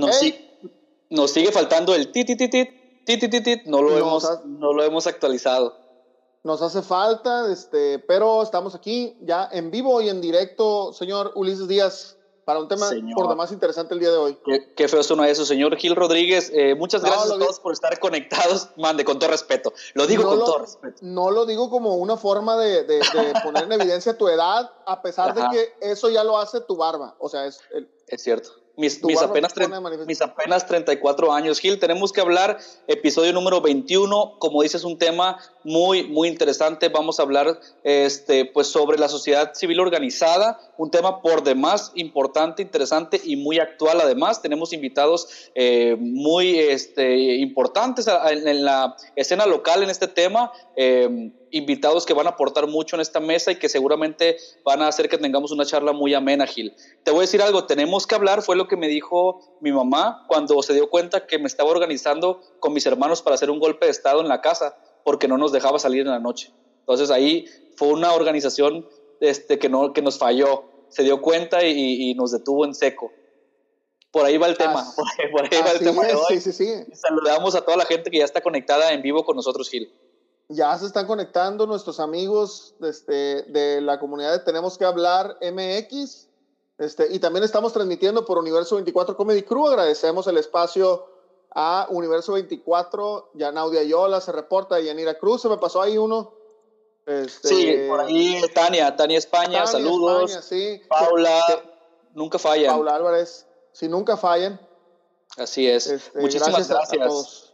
Nos, nos sigue faltando el tit, tit, tit, tit, no lo, hemos, no lo hemos actualizado. Nos hace falta, este, pero estamos aquí ya en vivo y en directo, señor Ulises Díaz para un tema por demás interesante el día de hoy. Qué, feo suena eso, señor Gil Rodríguez. Eh, muchas gracias a todos por estar conectados. Mande, con todo respeto. Lo digo con todo respeto. No lo digo como una forma de, poner en evidencia tu edad, a pesar de que eso ya lo hace tu barba. O sea, es... es cierto. Mis, mis, apenas mis, apenas 34 años, Gil. Tenemos que hablar, episodio número 21. Como dices, un tema muy, muy interesante. Vamos a hablar este, pues, sobre la sociedad civil organizada, un tema por demás importante, interesante y muy actual. Además, tenemos invitados eh, muy este, importantes en, la escena local en este tema. Eh, invitados que van a aportar mucho en esta mesa y que seguramente van a hacer que tengamos una charla muy amena, Gil. Te voy a decir algo, tenemos que hablar, fue lo que me dijo mi mamá cuando se dio cuenta que me estaba organizando con mis hermanos para hacer un golpe de Estado en la casa porque no nos dejaba salir en la noche. Entonces ahí fue una organización este, que, no, que nos falló, se dio cuenta y, nos detuvo en seco. Por ahí va el tema, por ahí, va el tema. Sí, sí, sí. Saludamos a toda la gente que ya está conectada en vivo con nosotros, Gil ya se están conectando nuestros amigos este, de la comunidad de Tenemos que hablar MX. Este, y también estamos transmitiendo por Universo 24 Comedy Crew. Agradecemos el espacio a Universo 24. Ya Naudia Yola se reporta. Yanira Cruz, se me pasó ahí uno. Este, sí, por ahí Tania, Tania España, saludos. sí. Paula, nunca fallan. Paula Álvarez, si nunca fallan. Así es. Este, Muchísimas gracias. Gracias a todos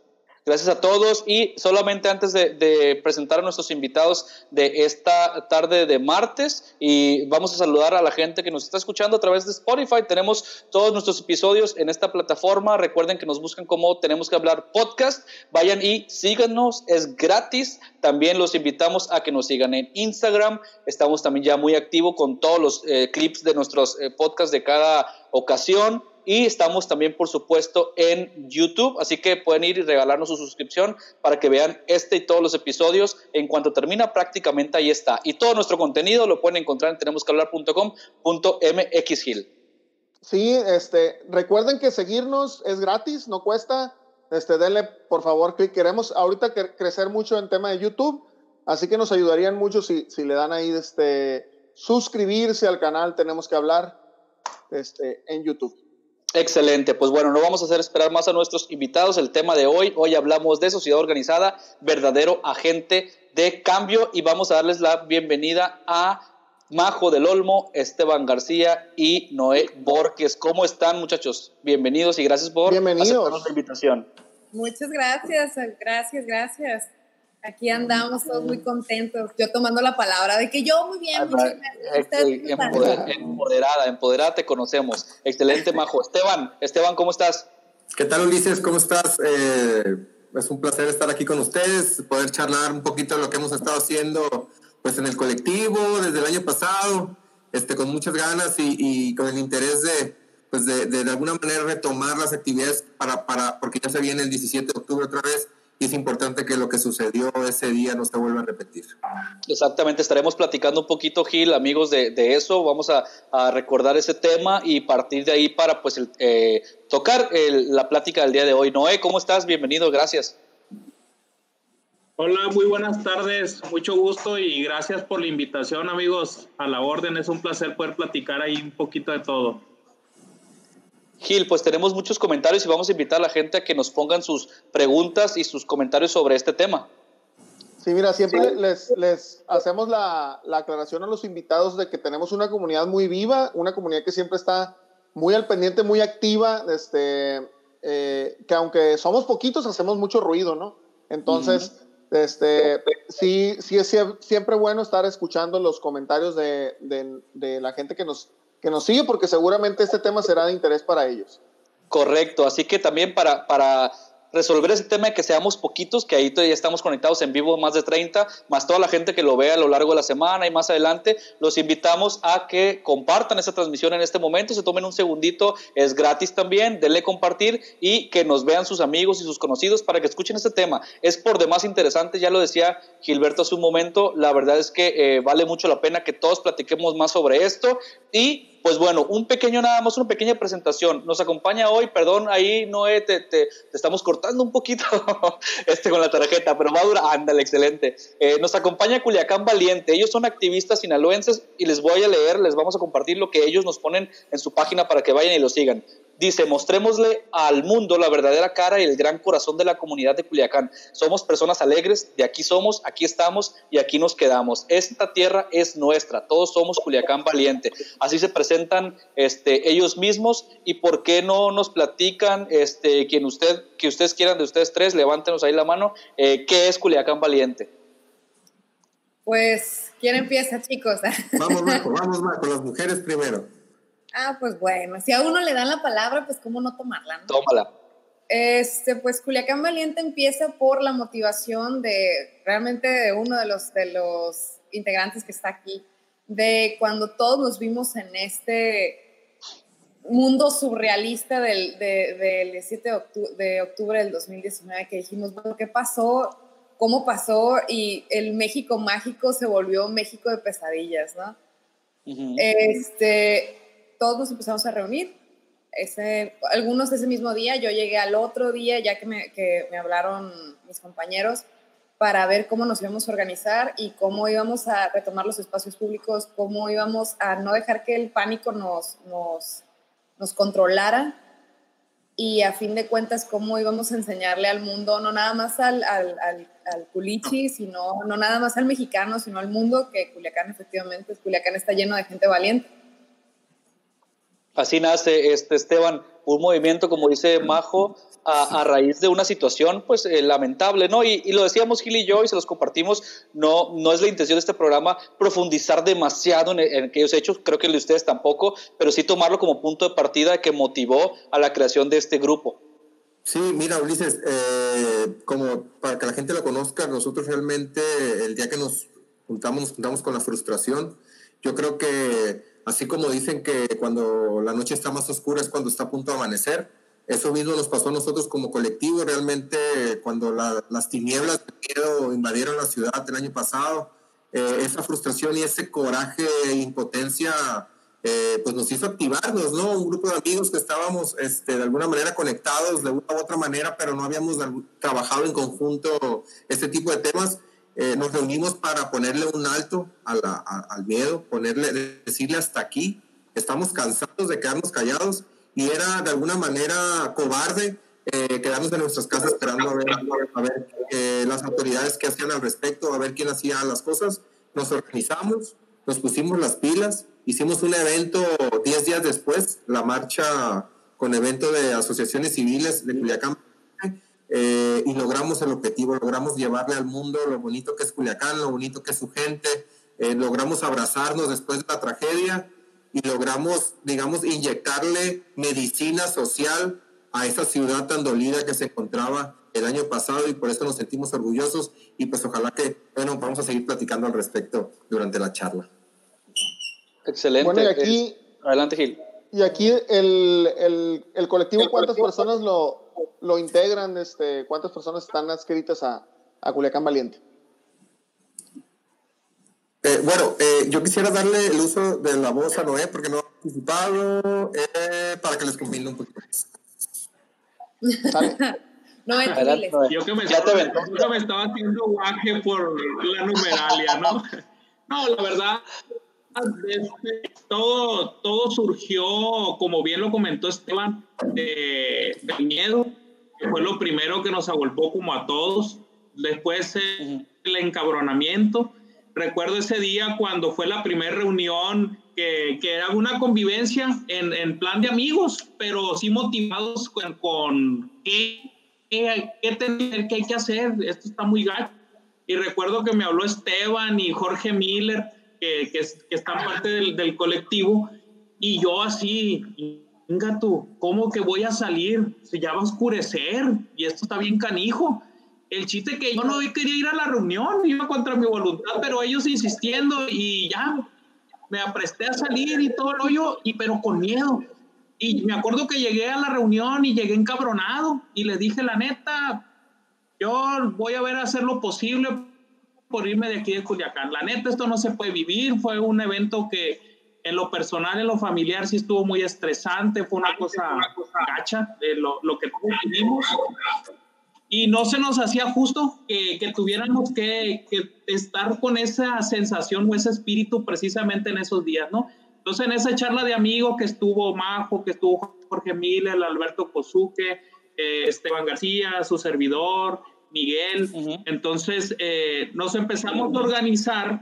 y solamente antes de, presentar a nuestros invitados de esta tarde de martes y vamos a saludar a la gente que nos está escuchando a través de Spotify. Tenemos todos nuestros episodios en esta plataforma. Recuerden que nos buscan como tenemos que hablar podcast. Vayan y síganos, es gratis. También los invitamos a que nos sigan en Instagram. Estamos también ya muy activos con todos los eh, clips de nuestros eh, podcasts de cada ocasión y estamos también, por supuesto, en YouTube, así que pueden ir y regalarnos su suscripción para que vean este y todos los episodios. En cuanto termina, prácticamente ahí está. Y todo nuestro contenido lo pueden encontrar en tenemosquehablar.com.mxgil. Sí, este, recuerden que seguirnos es gratis, no cuesta. Este, denle por favor clic. Queremos ahorita crecer mucho en tema de YouTube, así que nos ayudarían mucho si, si le dan ahí este, suscribirse al canal. Tenemos que hablar este, en YouTube. Excelente, pues bueno, no vamos a hacer esperar más a nuestros invitados. El tema de hoy, hoy hablamos de sociedad organizada, verdadero agente de cambio y vamos a darles la bienvenida a Majo del Olmo, Esteban García y Noé Borges. ¿Cómo están muchachos? Bienvenidos y gracias por aceptarnos la invitación. Muchas gracias, gracias, gracias. Aquí andamos todos muy contentos. Yo tomando la palabra de que yo muy bien, empoderada, empoderada te conocemos. Excelente, Majo. Esteban, Esteban, ¿cómo estás? ¿Qué tal, Ulises? ¿Cómo estás? Eh, es un placer estar aquí con ustedes, poder charlar un poquito de lo que hemos estado haciendo pues en el colectivo desde el año pasado, este, con muchas ganas y, con el interés de, pues de, de, de, alguna manera retomar las actividades para, para, porque ya se viene el 17 de octubre otra vez y es importante que lo que sucedió ese día no se vuelva a repetir. Exactamente, estaremos platicando un poquito, Gil, amigos, de, de eso. Vamos a, a, recordar ese tema y partir de ahí para pues eh, tocar la plática del día de hoy. Noé, ¿cómo estás? Bienvenido, gracias. Hola, muy buenas tardes, mucho gusto y gracias por la invitación, amigos, a la orden. Es un placer poder platicar ahí un poquito de todo. Gil, pues tenemos muchos comentarios y vamos a invitar a la gente a que nos pongan sus preguntas y sus comentarios sobre este tema. Sí, mira, siempre Les, les, hacemos la, la, aclaración a los invitados de que tenemos una comunidad muy viva, una comunidad que siempre está muy al pendiente, muy activa, este, eh, que aunque somos poquitos, hacemos mucho ruido, ¿no? Entonces, este, sí, sí es siempre bueno estar escuchando los comentarios de, de, de la gente que nos que nos sigue porque seguramente este tema será de interés para ellos. Correcto, así que también para, para resolver ese tema de que seamos poquitos, que ahí todavía estamos conectados en vivo más de 30, más toda la gente que lo vea a lo largo de la semana y más adelante, los invitamos a que compartan esa transmisión en este momento, se tomen un segundito, es gratis también, denle compartir y que nos vean sus amigos y sus conocidos para que escuchen este tema. Es por demás interesante, ya lo decía Gilberto hace un momento, la verdad es que eh, vale mucho la pena que todos platiquemos más sobre esto y Pues bueno, un pequeño nada más, una pequeña presentación. Nos acompaña hoy, perdón, ahí Noé, te, te, estamos cortando un poquito este con la tarjeta, pero va a durar, ándale, excelente. Eh, nos acompaña Culiacán Valiente. Ellos son activistas sinaloenses y les voy a leer, les vamos a compartir lo que ellos nos ponen en su página para que vayan y lo sigan. Dice, mostrémosle al mundo la verdadera cara y el gran corazón de la comunidad de Culiacán. Somos personas alegres, de aquí somos, aquí estamos y aquí nos quedamos. Esta tierra es nuestra, todos somos Culiacán valiente. Así se presentan este, ellos mismos y por qué no nos platican, este, quien usted, que ustedes quieran de ustedes tres, levántenos ahí la mano, eh, ¿qué es Culiacán valiente? Pues, ¿quién empieza, chicos? Vamos, Marco, vamos, Marco, las mujeres primero. Ah, pues bueno, si a uno le dan la palabra, pues cómo no tomarla. ¿no? Tómala. Este, pues Culiacán Valiente empieza por la motivación de realmente de uno de los, de los integrantes que está aquí, de cuando todos nos vimos en este mundo surrealista del, del 17 de octubre, de octubre del 2019, que dijimos, bueno, ¿qué pasó? ¿Cómo pasó? Y el México mágico se volvió México de pesadillas, ¿no? Este, todos nos empezamos a reunir. Ese, algunos ese mismo día, yo llegué al otro día ya que me, que me hablaron mis compañeros para ver cómo nos íbamos a organizar y cómo íbamos a retomar los espacios públicos, cómo íbamos a no dejar que el pánico nos, nos, nos controlara y a fin de cuentas cómo íbamos a enseñarle al mundo, no nada más al, al, al, culichi, sino no nada más al mexicano, sino al mundo, que Culiacán efectivamente, Culiacán está lleno de gente valiente. Así nace este Esteban, un movimiento, como dice Majo, a, raíz de una situación pues eh, lamentable, ¿no? Y, lo decíamos Gil y yo y se los compartimos, no, no es la intención de este programa profundizar demasiado en, aquellos hechos, creo que el de ustedes tampoco, pero sí tomarlo como punto de partida que motivó a la creación de este grupo. Sí, mira, Ulises, eh, como para que la gente lo conozca, nosotros realmente el día que nos juntamos, nos juntamos con la frustración, yo creo que Así como dicen que cuando la noche está más oscura es cuando está a punto de amanecer. Eso mismo nos pasó a nosotros como colectivo. Realmente cuando las tinieblas de miedo invadieron la ciudad el año pasado, eh, esa frustración y ese coraje e impotencia eh, pues nos hizo activarnos, ¿no? Un grupo de amigos que estábamos este, de alguna manera conectados de una u otra manera, pero no habíamos trabajado en conjunto este tipo de temas eh, nos reunimos para ponerle un alto al miedo, ponerle, decirle hasta aquí, estamos cansados de quedarnos callados y era de alguna manera cobarde eh, quedarnos en nuestras casas esperando a ver, a ver eh, las autoridades que hacían al respecto, a ver quién hacía las cosas. Nos organizamos, nos pusimos las pilas, hicimos un evento 10 días después, la marcha con evento de asociaciones civiles de Culiacán eh, y logramos el objetivo, logramos llevarle al mundo lo bonito que es Culiacán, lo bonito que es su gente, eh, logramos abrazarnos después de la tragedia y logramos, digamos, inyectarle medicina social a esa ciudad tan dolida que se encontraba el año pasado y por eso nos sentimos orgullosos y pues ojalá que, bueno, vamos a seguir platicando al respecto durante la charla. Excelente. Bueno, y aquí... Adelante, Gil. Y aquí el, el, el colectivo, ¿cuántas personas lo, lo integran? Este, ¿Cuántas personas están adscritas a, a Culiacán Valiente? Eh, bueno, eh, yo quisiera darle el uso de la voz a Noé porque no ha participado eh, para que les combine un poquito más. no, yo que me, estaba, yo me estaba haciendo guaje por la numeralia, ¿no? No, la verdad, todo, todo surgió, como bien lo comentó Esteban, de, miedo, que fue lo primero que nos agolpó como a todos. Después el encabronamiento. Recuerdo ese día cuando fue la primera reunión que, que, era una convivencia en, en, plan de amigos, pero sí motivados con, con qué, qué, qué, tener, qué hay que hacer. Esto está muy gacho. Y recuerdo que me habló Esteban y Jorge Miller que, que, que están parte del, del, colectivo, y yo así, venga tú, ¿cómo que voy a salir? Se ya va a oscurecer, y esto está bien canijo. El chiste que yo no quería ir a la reunión, iba contra mi voluntad, pero ellos insistiendo, y ya me apresté a salir y todo el hoyo, y pero con miedo. Y me acuerdo que llegué a la reunión y llegué encabronado, y le dije, la neta, yo voy a ver hacer lo posible por irme de aquí de Culiacán. La neta, esto no se puede vivir. Fue un evento que en lo personal, en lo familiar, sí estuvo muy estresante, fue una cosa, una cosa gacha de lo, lo que vivimos. Y no se nos hacía justo que, que tuviéramos que, que, estar con esa sensación o ese espíritu precisamente en esos días, ¿no? Entonces, en esa charla de amigos que estuvo Majo, que estuvo Jorge Miller, Alberto Kosuke, eh, Esteban García, su servidor, Miguel, entonces eh, nos empezamos a organizar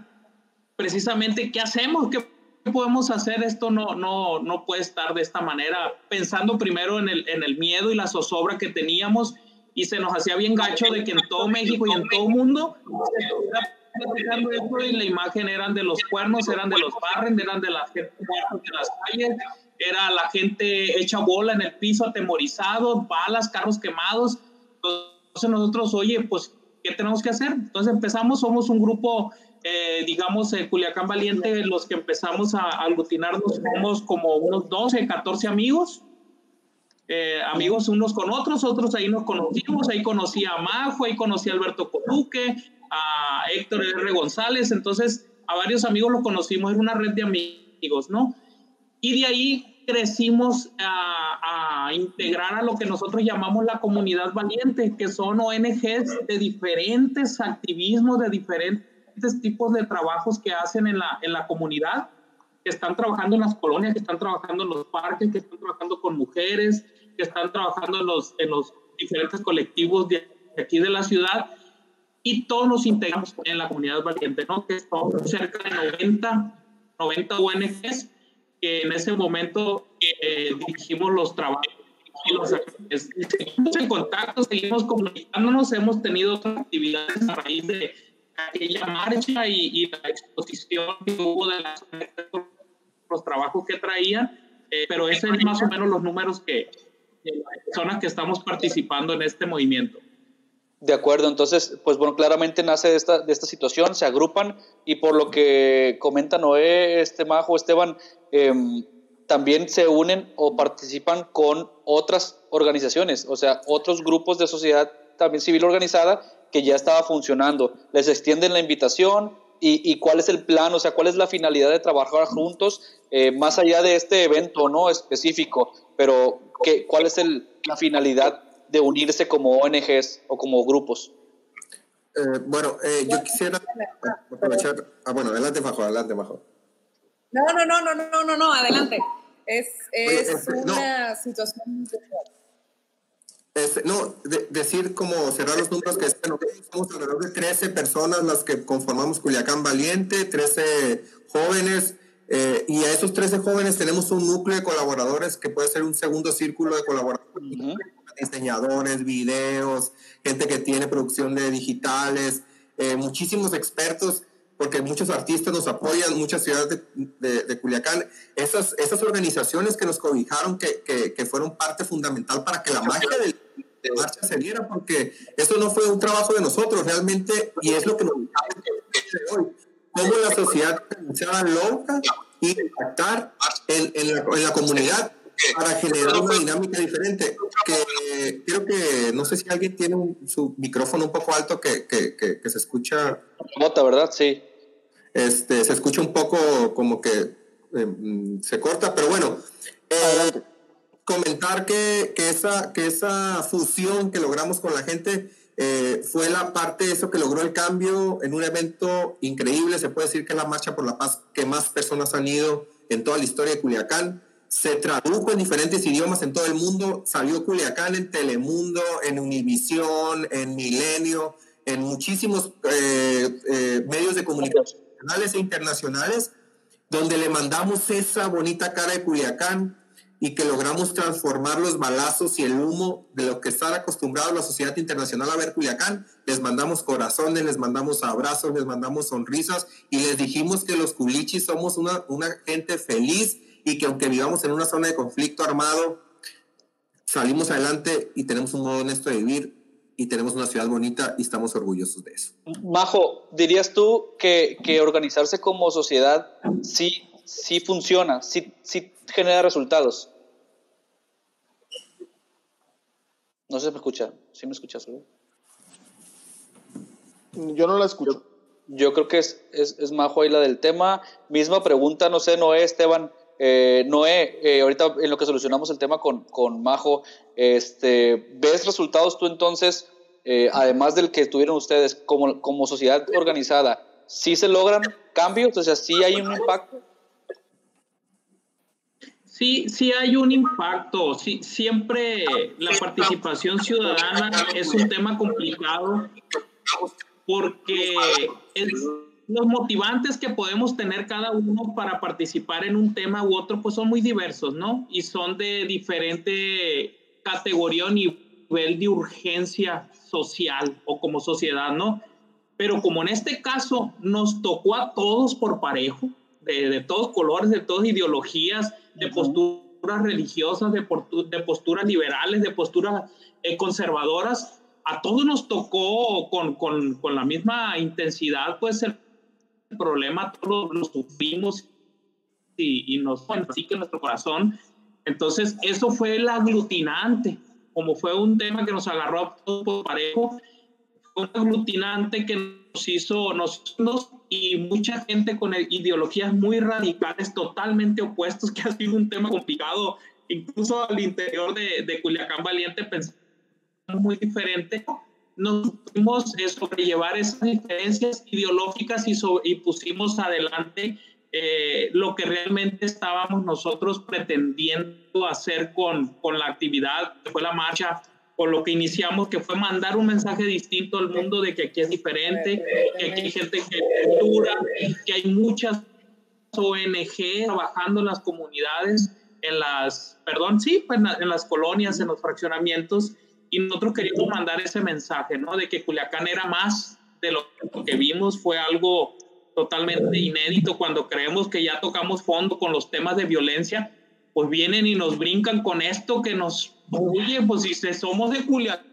precisamente qué hacemos, qué podemos hacer, esto no, no, no puede estar de esta manera, pensando primero en el, en el miedo y la zozobra que teníamos y se nos hacía bien gacho de que en todo México y en todo mundo y la imagen eran de los cuernos, eran de los barren, eran de la gente de las calles, era la gente hecha bola en el piso, atemorizado, balas, carros quemados. Entonces nosotros, oye, pues, ¿qué tenemos que hacer? Entonces empezamos, somos un grupo, eh, digamos, eh, Culiacán Valiente, los que empezamos a, a aglutinarnos, somos como unos 12, 14 amigos eh, amigos unos con otros, otros ahí nos conocimos, ahí conocí a Majo, ahí conocí a Alberto Coluque, a Héctor R. González, entonces a varios amigos los conocimos, era una red de amigos, ¿no? Y de ahí crecimos a, a, integrar a lo que nosotros llamamos la comunidad valiente, que son ONGs de diferentes activismos, de diferentes tipos de trabajos que hacen en la, en la comunidad, que están trabajando en las colonias, que están trabajando en los parques, que están trabajando con mujeres, que están trabajando en los, en los diferentes colectivos de aquí de la ciudad y todos nos integramos en la comunidad valiente, ¿no? Que son cerca de 90, 90 ONGs que en ese momento eh, dirigimos los trabajos y los seguimos en contacto, seguimos comunicándonos, hemos tenido actividades a raíz de aquella marcha y, y la exposición que hubo de las, los trabajos que traían, eh, pero ese es más o menos los números que, personas que estamos participando en este movimiento. De acuerdo, entonces, pues bueno, claramente nace de esta, de esta situación, se agrupan y por lo que comenta Noé, este Majo, Esteban, em, también se unen o participan con otras organizaciones, o sea, otros grupos de sociedad también civil organizada que ya estaba funcionando. Les extienden la invitación y, cuál es el plan, o sea, cuál es la finalidad de trabajar juntos eh, más allá de este evento no específico, pero ¿qué, ¿cuál es el, la finalidad de unirse como ONGs o como grupos? Eh, bueno, eh, yo quisiera aprovechar. Ah, bueno, adelante, Majo, adelante, Majo. No, no, no, no, no, no, no, adelante. Es, es este, una situación. Este, no, decir como cerrar los números que somos alrededor de 13 personas las que conformamos Culiacán Valiente, 13 jóvenes eh, y a esos 13 jóvenes tenemos un núcleo de colaboradores que puede ser un segundo círculo de colaboradores, diseñadores, videos, gente que tiene producción de digitales, eh, muchísimos expertos, porque muchos artistas nos apoyan, muchas ciudades de, de, Culiacán, esas, esas organizaciones que nos cobijaron, que, que, que, fueron parte fundamental para que la magia de, de marcha se diera, porque eso no fue un trabajo de nosotros realmente, y es lo que nos hoy cómo la sociedad loca y impactar en, en, la, en, la, comunidad para generar una dinámica diferente. Que creo que, no sé si alguien tiene su micrófono un poco alto que, que, que, se escucha. Bota, ¿verdad? Sí. Este, se escucha un poco como que eh, se corta, pero bueno. Eh, comentar que, que, esa, que esa fusión que logramos con la gente eh, fue la parte de eso que logró el cambio en un evento increíble. Se puede decir que es la marcha por la paz que más personas han ido en toda la historia de Culiacán. Se tradujo en diferentes idiomas en todo el mundo. Salió Culiacán en Telemundo, en Univisión, en Milenio, en muchísimos eh, eh, medios de comunicación nacionales e internacionales, donde le mandamos esa bonita cara de Culiacán y que logramos transformar los balazos y el humo de lo que está acostumbrado la sociedad internacional a ver Culiacán. Les mandamos corazones, les mandamos abrazos, les mandamos sonrisas y les dijimos que los culichis somos una, una gente feliz y que aunque vivamos en una zona de conflicto armado, salimos adelante y tenemos un modo honesto de vivir y tenemos una ciudad bonita y estamos orgullosos de eso. Majo, ¿dirías tú que, que organizarse como sociedad sí, sí funciona, sí, sí genera resultados? No se me escucha. ¿Sí me escuchas? Yo no la escucho. yo creo que es, es, es majo ahí la del tema. Misma pregunta, no sé, Noé, Esteban. Eh, Noé, eh, ahorita en lo que solucionamos el tema con, con Majo, este, ¿ves resultados tú entonces, eh, además del que tuvieron ustedes como, como sociedad organizada, sí se logran cambios? O sea, sí hay un impacto. Sí, sí hay un impacto. Sí, siempre la participación ciudadana es un tema complicado porque los motivantes que podemos tener cada uno para participar en un tema u otro, pues son muy diversos, ¿no? Y son de diferente categoría o nivel de urgencia social o como sociedad, ¿no? Pero como en este caso nos tocó a todos por parejo, de, todos colores, de todas ideologías, de posturas religiosas, de, de posturas liberales, de posturas eh, conservadoras, a todos nos tocó con, con, con, la misma intensidad, pues el problema todos lo sufrimos y, y nos así que nuestro corazón. Entonces, eso fue el aglutinante, como fue un tema que nos agarró a todos por parejo, fue un aglutinante que nos hizo nosotros y mucha gente con ideologías muy radicales, totalmente opuestos, que ha sido un tema complicado, incluso al interior de, de Culiacán Valiente pensamos muy diferente, nos pudimos sobrellevar esas diferencias ideológicas y, y pusimos adelante eh, lo que realmente estábamos nosotros pretendiendo hacer con, con la actividad, que fue la marcha, con lo que iniciamos, que fue mandar un mensaje distinto al mundo de que aquí es diferente, que aquí hay gente que cultura, que hay muchas ONG trabajando en las comunidades, en las, perdón, sí, pues en las colonias, en los fraccionamientos, y nosotros queríamos mandar ese mensaje, ¿no? De que Culiacán era más de lo que vimos, fue algo totalmente inédito cuando creemos que ya tocamos fondo con los temas de violencia, pues vienen y nos brincan con esto que nos, oye, pues si somos de Culiacán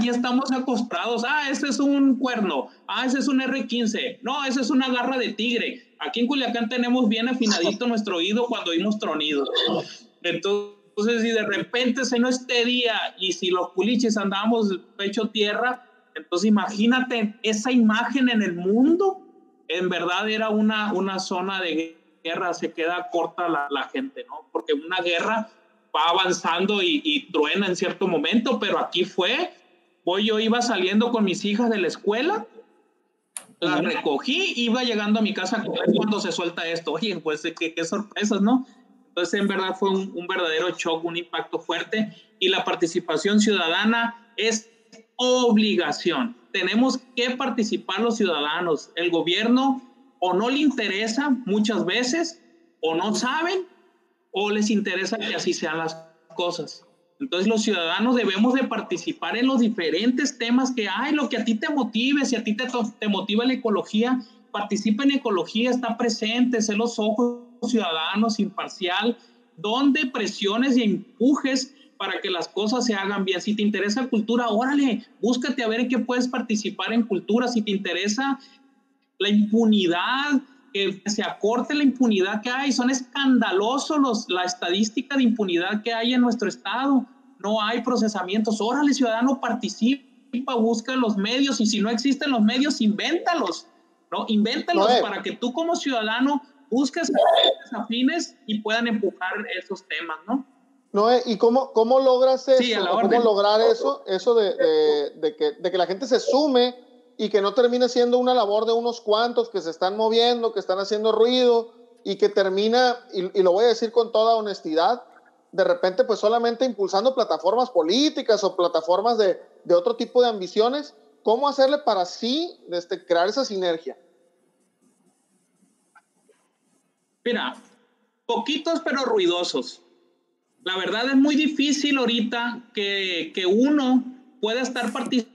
ya estamos acostados, ah, ese es un cuerno, ah, ese es un R15, no, ese es una garra de tigre. Aquí en Culiacán tenemos bien afinadito nuestro oído cuando oímos tronidos. Entonces, si de repente se no este día y si los culiches andábamos pecho tierra, entonces imagínate esa imagen en el mundo. En verdad era una, una zona de guerra, se queda corta la gente, ¿no? Porque una guerra va avanzando y, y, truena en cierto momento, pero aquí fue, hoy yo iba saliendo con mis hijas de la escuela, las recogí, iba llegando a mi casa cuando se suelta esto, oye, pues qué, qué sorpresas, ¿no? Entonces, en verdad fue un, verdadero shock, un impacto fuerte y la participación ciudadana es obligación. Tenemos que participar los ciudadanos. El gobierno o no le interesa muchas veces, o no saben, o les interesa que así sean las cosas. Entonces los ciudadanos debemos de participar en los diferentes temas que hay, lo que a ti te motive, si a ti te, te motiva la ecología, participa en ecología, está presente, sé los ojos ciudadanos, imparcial, donde presiones y empujes para que las cosas se hagan bien. Si te interesa cultura, órale, búscate a ver en qué puedes participar en cultura. Si te interesa la impunidad, que se acorte la impunidad que hay. Son escandalosos los, la estadística de impunidad que hay en nuestro estado. No hay procesamientos. Órale, ciudadano, participa, busca los medios y si no existen los medios, invéntalos. ¿no? Invéntalos para que tú como ciudadano busques afines y puedan empujar esos temas, ¿no? Noé, ¿y cómo, cómo logras eso? Sí, ¿Cómo lograr eso, eso de, de, de, que, de que la gente se sume y que no termine siendo una labor de unos cuantos que se están moviendo, que están haciendo ruido y que termina, y, lo voy a decir con toda honestidad, de repente pues solamente impulsando plataformas políticas o plataformas de, de otro tipo de ambiciones? ¿Cómo hacerle para sí este, crear esa sinergia? Mira, poquitos pero ruidosos. La verdad es muy difícil ahorita que, que uno pueda estar participando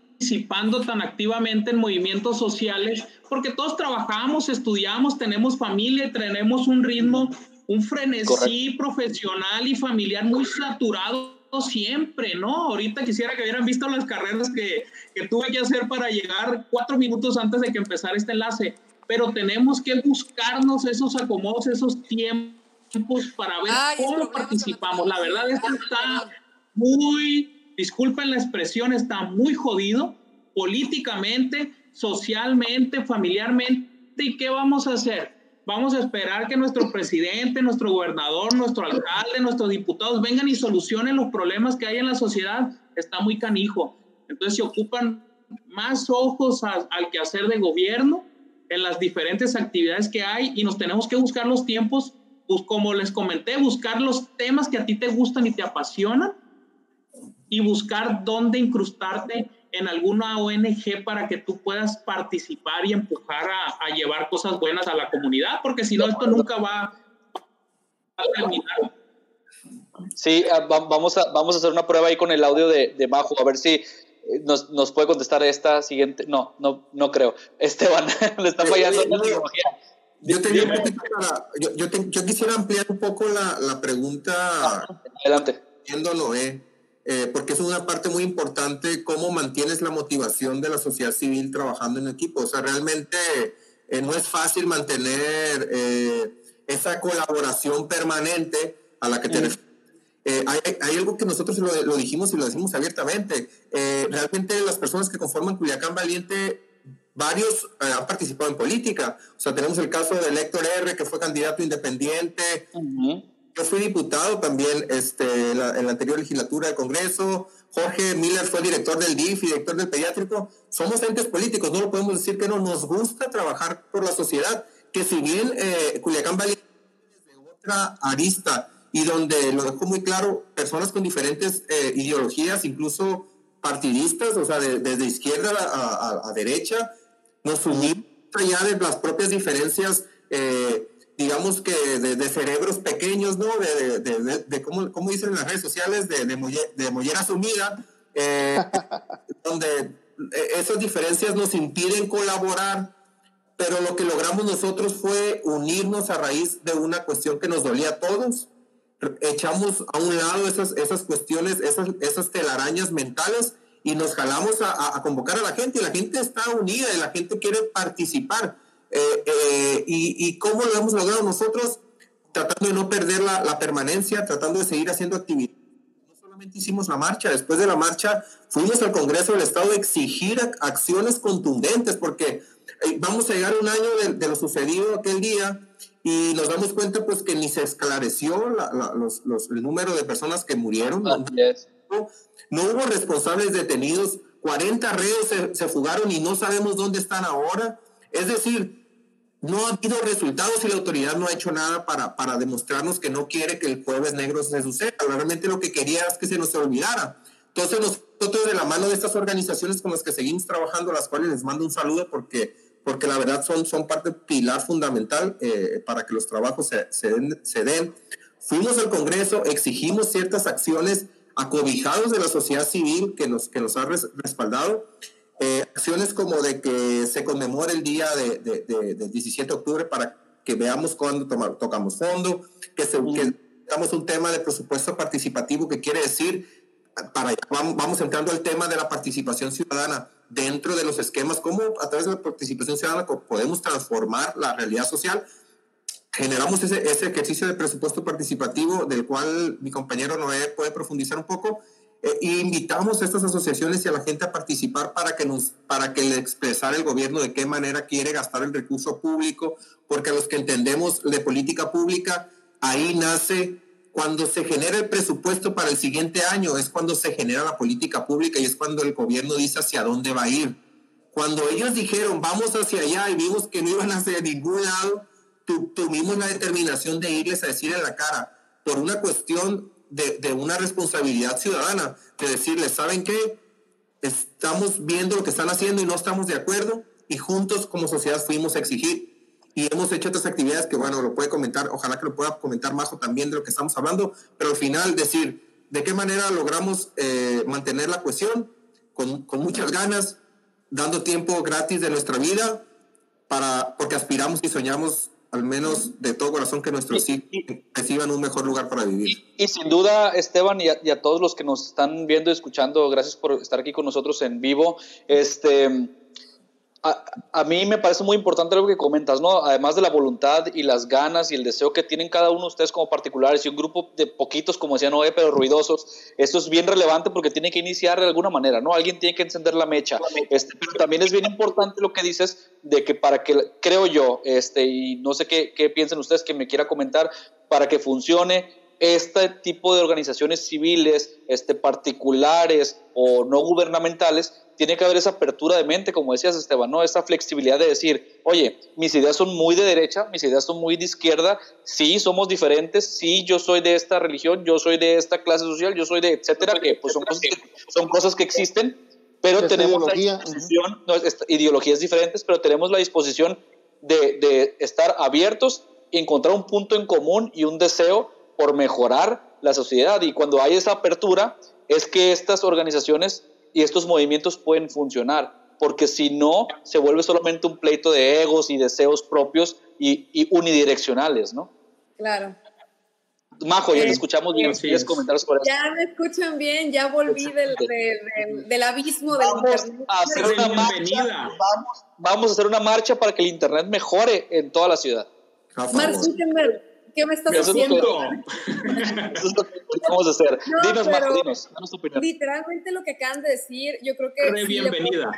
tan activamente en movimientos sociales porque todos trabajamos, estudiamos, tenemos familia, tenemos un ritmo, un frenesí profesional y familiar muy saturado siempre, ¿no? Ahorita quisiera que hubieran visto las carreras que, que tuve que hacer para llegar cuatro minutos antes de que empezara este enlace pero tenemos que buscarnos esos acomodos, esos tiempos para ver cómo participamos. La verdad es que está muy, disculpen la expresión, está muy jodido políticamente, socialmente, familiarmente, ¿y qué vamos a hacer? Vamos a esperar que nuestro presidente, nuestro gobernador, nuestro alcalde, nuestros diputados vengan y solucionen los problemas que hay en la sociedad. Está muy canijo. Entonces se ocupan más ojos al quehacer de gobierno en las diferentes actividades que hay y nos tenemos que buscar los tiempos, pues como les comenté, buscar los temas que a ti te gustan y te apasionan y buscar dónde incrustarte en alguna ONG para que tú puedas participar y empujar a, llevar cosas buenas a la comunidad, porque si no, esto nunca va a terminar. Sí, ah, vamos a, vamos a hacer una prueba ahí con el audio de, de Majo, a ver si eh, nos, nos, puede contestar esta siguiente. No, no, no creo. Esteban, le está fallando la tecnología. Yo, yo, yo, quisiera ampliar un poco la, la pregunta. Adelante. Viéndolo, eh. Eh, porque es una parte muy importante cómo mantienes la motivación de la sociedad civil trabajando en equipo. O sea, realmente eh, no es fácil mantener eh, esa colaboración permanente a la que te hay, hay, algo que nosotros lo, lo, dijimos y lo decimos abiertamente. realmente las personas que conforman Culiacán Valiente, varios han participado en política. O sea, tenemos el caso de Héctor R., que fue candidato independiente. Yo fui diputado también este, en, la, anterior legislatura del Congreso. Jorge Miller fue director del DIF y director del pediátrico. Somos entes políticos, no lo podemos decir que no. Nos gusta trabajar por la sociedad. Que si bien eh, Culiacán Valle de otra arista y donde lo dejó muy claro, personas con diferentes eh, ideologías, incluso partidistas, o sea, desde izquierda a, derecha, nos unimos allá de las propias diferencias. Eh, digamos que de, cerebros pequeños, ¿no? De, de, de cómo, cómo, dicen en las redes sociales, de, de, mollera sumida, eh, donde eh, esas diferencias nos impiden colaborar, pero lo que logramos nosotros fue unirnos a raíz de una cuestión que nos dolía a todos. Echamos a un lado esas, esas cuestiones, esas, esas telarañas mentales y nos jalamos a, a convocar a la gente y la gente está unida y la gente quiere participar eh, eh, y, y, cómo lo hemos logrado nosotros, tratando de no perder la, la, permanencia, tratando de seguir haciendo actividad. No solamente hicimos la marcha, después de la marcha fuimos al Congreso del Estado a exigir acciones contundentes, porque eh, vamos a llegar a un año de, de, lo sucedido aquel día y nos damos cuenta pues que ni se esclareció la, los, los, el número de personas que murieron. No, no, hubo responsables detenidos, 40 reos se, se fugaron y no sabemos dónde están ahora. Es decir, no ha habido resultados y la autoridad no ha hecho nada para, para demostrarnos que no quiere que el jueves negro se suceda. Realmente lo que quería es que se nos olvidara. Entonces nosotros de la mano de estas organizaciones con las que seguimos trabajando, las cuales les mando un saludo porque, porque la verdad son, son parte pilar fundamental eh, para que los trabajos se, den. Fuimos al Congreso, exigimos ciertas acciones acobijados de la sociedad civil que nos, que nos ha respaldado eh, acciones como de que se conmemore el día de, de, del 17 de octubre para que veamos cuándo tocamos fondo, que, se, damos un tema de presupuesto participativo que quiere decir, para vamos, vamos entrando al tema de la participación ciudadana dentro de los esquemas, cómo a través de la participación ciudadana podemos transformar la realidad social. Generamos ese, ese ejercicio de presupuesto participativo del cual mi compañero Noé puede profundizar un poco eh, invitamos a estas asociaciones y a la gente a participar para que nos para que le expresara el gobierno de qué manera quiere gastar el recurso público, porque a los que entendemos de política pública, ahí nace cuando se genera el presupuesto para el siguiente año, es cuando se genera la política pública y es cuando el gobierno dice hacia dónde va a ir. Cuando ellos dijeron vamos hacia allá y vimos que no iban hacia ningún lado, tuvimos la determinación de irles a decir en la cara, por una cuestión de, una responsabilidad ciudadana, de decirles, ¿saben qué? Estamos viendo lo que están haciendo y no estamos de acuerdo y juntos como sociedad fuimos a exigir y hemos hecho otras actividades que, bueno, lo puede comentar, ojalá que lo pueda comentar Majo también de lo que estamos hablando, pero al final decir, ¿de qué manera logramos eh, mantener la cohesión? Con, con muchas ganas, dando tiempo gratis de nuestra vida, para, porque aspiramos y soñamos al menos de todo corazón que nuestros hijos reciban un mejor lugar para vivir. Y, sin duda, Esteban, y a, todos los que nos están viendo y escuchando, gracias por estar aquí con nosotros en vivo. Este, a, mí me parece muy importante lo que comentas, ¿no? Además de la voluntad y las ganas y el deseo que tienen cada uno de ustedes como particulares y un grupo de poquitos, como decía Noé, pero ruidosos, esto es bien relevante porque tiene que iniciar de alguna manera, ¿no? Alguien tiene que encender la mecha. Este, pero también es bien importante lo que dices de que para que, creo yo, este, y no sé qué, qué piensen ustedes que me quiera comentar, para que funcione este tipo de organizaciones civiles, este, particulares o no gubernamentales, tiene que haber esa apertura de mente, como decías Esteban, ¿no? Esa flexibilidad de decir, oye, mis ideas son muy de derecha, mis ideas son muy de izquierda, sí, somos diferentes, sí, yo soy de esta religión, yo soy de esta clase social, yo soy de etcétera, que pues son cosas que, son cosas que existen, pero tenemos ideología. la disposición, no, ideologías diferentes, pero tenemos la disposición de, de estar abiertos y encontrar un punto en común y un deseo por mejorar la sociedad. Y cuando hay esa apertura, es que estas organizaciones y estos movimientos pueden funcionar, porque si no, se vuelve solamente un pleito de egos y deseos propios y, unidireccionales, ¿no? Claro. Majo, ya te escuchamos bien. ¿Quieres comentar sobre eso? Ya me escuchan bien, ya volví del, del, abismo del internet. A hacer una marcha, vamos, vamos, a hacer una marcha para que el internet mejore en toda la ciudad. Mark Zuckerberg, ¿qué me estás haciendo? Eso es lo que vamos a hacer. dinos, más, dinos, danos tu opinión. Literalmente lo que acaban de decir, yo creo que. Re bienvenida.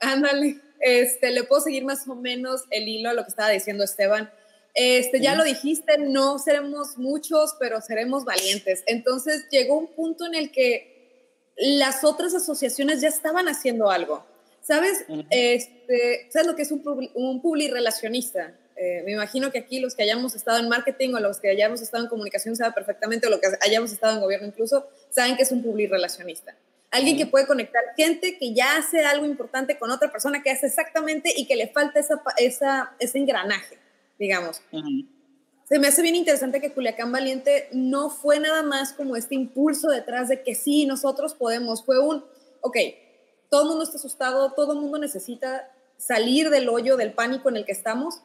ándale, este, le puedo seguir más o menos el hilo a lo que estaba diciendo Esteban. Este, ya lo dijiste, no seremos muchos, pero seremos valientes. Entonces llegó un punto en el que las otras asociaciones ya estaban haciendo algo. ¿Sabes? este, ¿Sabes lo que es un, un publirelacionista? Eh, me imagino que aquí los que hayamos estado en marketing o los que hayamos estado en comunicación saben perfectamente, o los que hayamos estado en gobierno incluso, saben que es un public relacionista. Alguien que puede conectar gente que ya hace algo importante con otra persona que hace exactamente y que le falta esa, esa, ese engranaje, digamos. Se me hace bien interesante que Culiacán Valiente no fue nada más como este impulso detrás de que sí, nosotros podemos. Fue un, ok, todo el mundo está asustado, todo el mundo necesita salir del hoyo, del pánico en el que estamos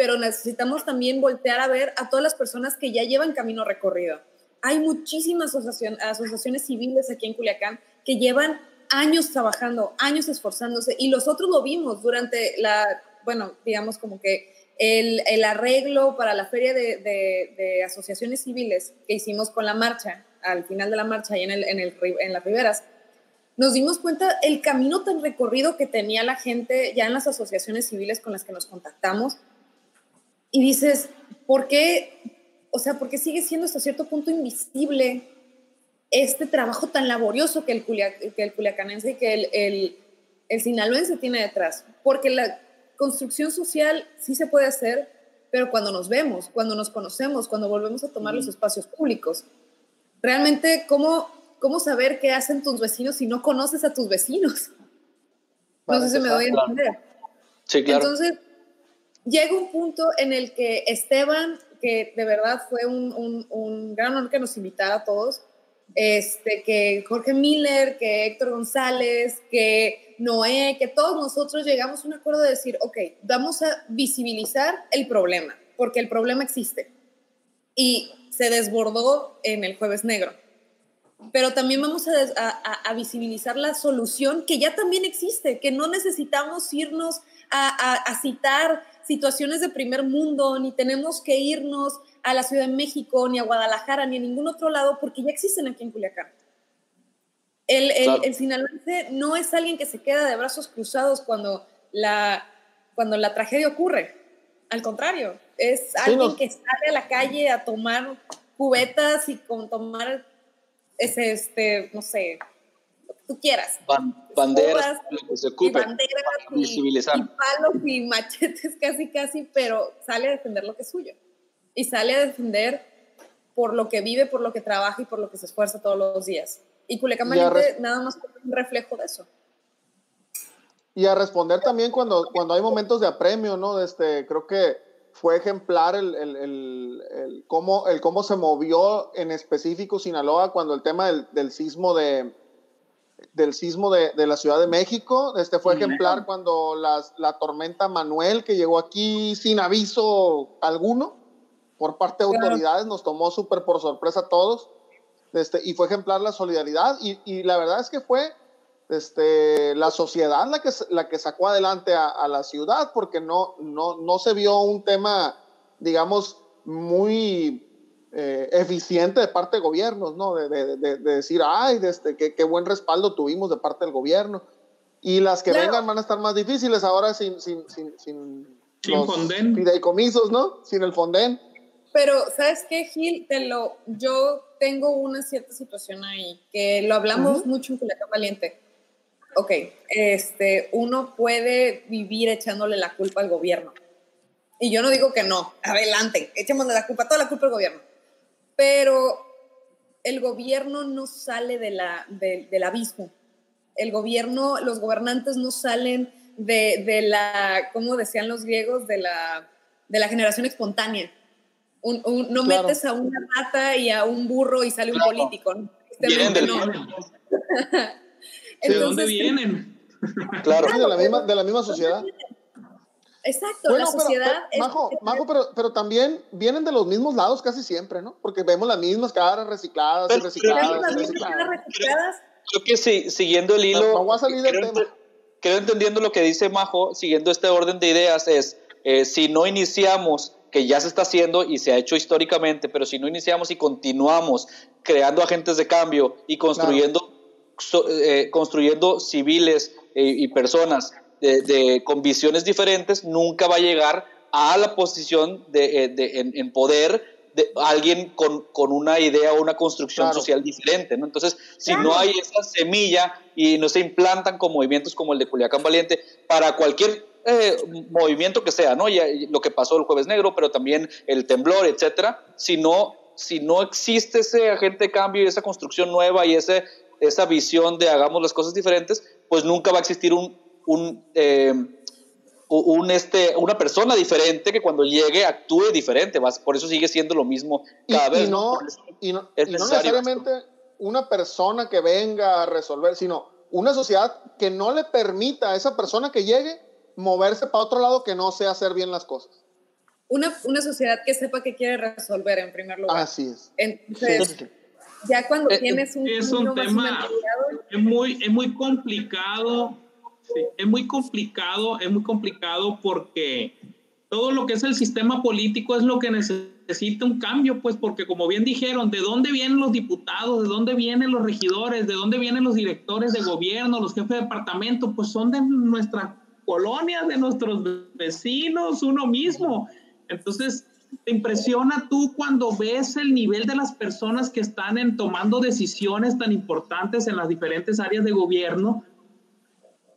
pero necesitamos también voltear a ver a todas las personas que ya llevan camino recorrido. Hay muchísimas asociaciones civiles aquí en Culiacán que llevan años trabajando, años esforzándose, y nosotros lo vimos durante la, bueno, digamos como que el, el arreglo para la feria de, de, asociaciones civiles que hicimos con la marcha, al final de la marcha y en, el, en, el, en las riberas, nos dimos cuenta el camino tan recorrido que tenía la gente ya en las asociaciones civiles con las que nos contactamos, y dices, ¿por qué? O sea, ¿por qué sigue siendo hasta cierto punto invisible este trabajo tan laborioso que el, que el culiacanense y que el, el, el sinaloense tiene detrás? Porque la construcción social sí se puede hacer, pero cuando nos vemos, cuando nos conocemos, cuando volvemos a tomar los espacios públicos, realmente, ¿cómo, ¿cómo saber qué hacen tus vecinos si no conoces a tus vecinos? No sé si me doy a entender. Sí, claro. Entonces, llega un punto en el que Esteban, que de verdad fue un, gran honor que nos invitara a todos, este, que Jorge Miller, que Héctor González, que Noé, que todos nosotros llegamos a un acuerdo de decir, ok, vamos a visibilizar el problema, porque el problema existe. Y se desbordó en el jueves negro. Pero también vamos a visibilizar la solución que ya también existe, que no necesitamos irnos a, citar situaciones de primer mundo, ni tenemos que irnos a la Ciudad de México, ni a Guadalajara, ni a ningún otro lado, porque ya existen aquí en Culiacán. El, el, sinaloense no es alguien que se queda de brazos cruzados cuando la, cuando la tragedia ocurre. Al contrario, es alguien que sale a la calle a tomar cubetas y con tomar ese, este, no sé, tú quieras. banderas, lo que se ocupe. Y banderas y, palos y machetes casi, casi, pero sale a defender lo que es suyo. Y sale a defender por lo que vive, por lo que trabaja y por lo que se esfuerza todos los días. Y Culiacán nada más es un reflejo de eso. Y a responder también cuando, cuando hay momentos de apremio, ¿no? Este, creo que fue ejemplar el, el, el, el, cómo, el cómo se movió en específico Sinaloa cuando el tema del, del sismo de, del sismo de, de, la Ciudad de México. Este fue ejemplar cuando las, la tormenta Manuel, que llegó aquí sin aviso alguno por parte de autoridades, nos tomó súper por sorpresa a todos. Este, y fue ejemplar la solidaridad. Y, y, la verdad es que fue este, la sociedad la que, la que sacó adelante a, la ciudad, porque no, no, no se vio un tema, digamos, muy eh, eficiente de parte de gobiernos, ¿no? De, de, de, decir, ay, este, qué, qué, buen respaldo tuvimos de parte del gobierno. Y las que vengan van a estar más difíciles ahora sin, sin, sin, sin, sin fonden. fideicomisos, ¿no? Sin el fonden. Pero, ¿sabes qué, Gil? Te lo, yo tengo una cierta situación ahí, que lo hablamos mucho en Culiacán Valiente ok, este, uno puede vivir echándole la culpa al gobierno. Y yo no digo que no, adelante, echémosle la culpa, toda la culpa al gobierno. Pero el gobierno no sale de la, del abismo. El gobierno, los gobernantes no salen de, de, la, como decían los griegos, de la, de la generación espontánea. no metes a una rata y a un burro y sale un político. ¿no? ¿De dónde vienen? Claro, de la misma, de la misma sociedad. Exacto, la sociedad. Majo, Majo pero, pero, también vienen de los mismos lados casi siempre, ¿no? Porque vemos las mismas caras recicladas y recicladas. Las mismas caras recicladas. Creo que sí, siguiendo el hilo. No, voy a salir del creo, tema. creo entendiendo lo que dice Majo, siguiendo este orden de ideas, es eh, si no iniciamos que ya se está haciendo y se ha hecho históricamente, pero si no iniciamos y continuamos creando agentes de cambio y construyendo eh, construyendo civiles eh, y personas de, con visiones diferentes, nunca va a llegar a la posición de, eh, en, poder de alguien con, con, una idea o una construcción social diferente. ¿no? Entonces, si no hay esa semilla y no se implantan con movimientos como el de Culiacán Valiente, para cualquier movimiento que sea, ¿no? Ya, lo que pasó el Jueves Negro, pero también el temblor, etcétera, si no, si no existe ese agente de cambio y esa construcción nueva y ese esa visión de hagamos las cosas diferentes, pues nunca va a existir un, un, eh, un este, una persona diferente que cuando llegue actúe diferente. Por eso sigue siendo lo mismo cada y, vez. Y no, y no, necesariamente una persona que venga a resolver, sino una sociedad que no le permita a esa persona que llegue moverse para otro lado que no sea hacer bien las cosas. Una, una sociedad que sepa que quiere resolver en primer lugar. Así es. Entonces, ya cuando eh, tienes un, es un tema es muy es muy complicado es muy complicado es muy complicado porque todo lo que es el sistema político es lo que necesita un cambio pues porque como bien dijeron de dónde vienen los diputados de dónde vienen los regidores de dónde vienen los directores de gobierno los jefes de departamento pues son de nuestra colonia de nuestros vecinos uno mismo. Entonces te impresiona tú cuando ves el nivel de las personas que están en tomando decisiones tan importantes en las diferentes áreas de gobierno?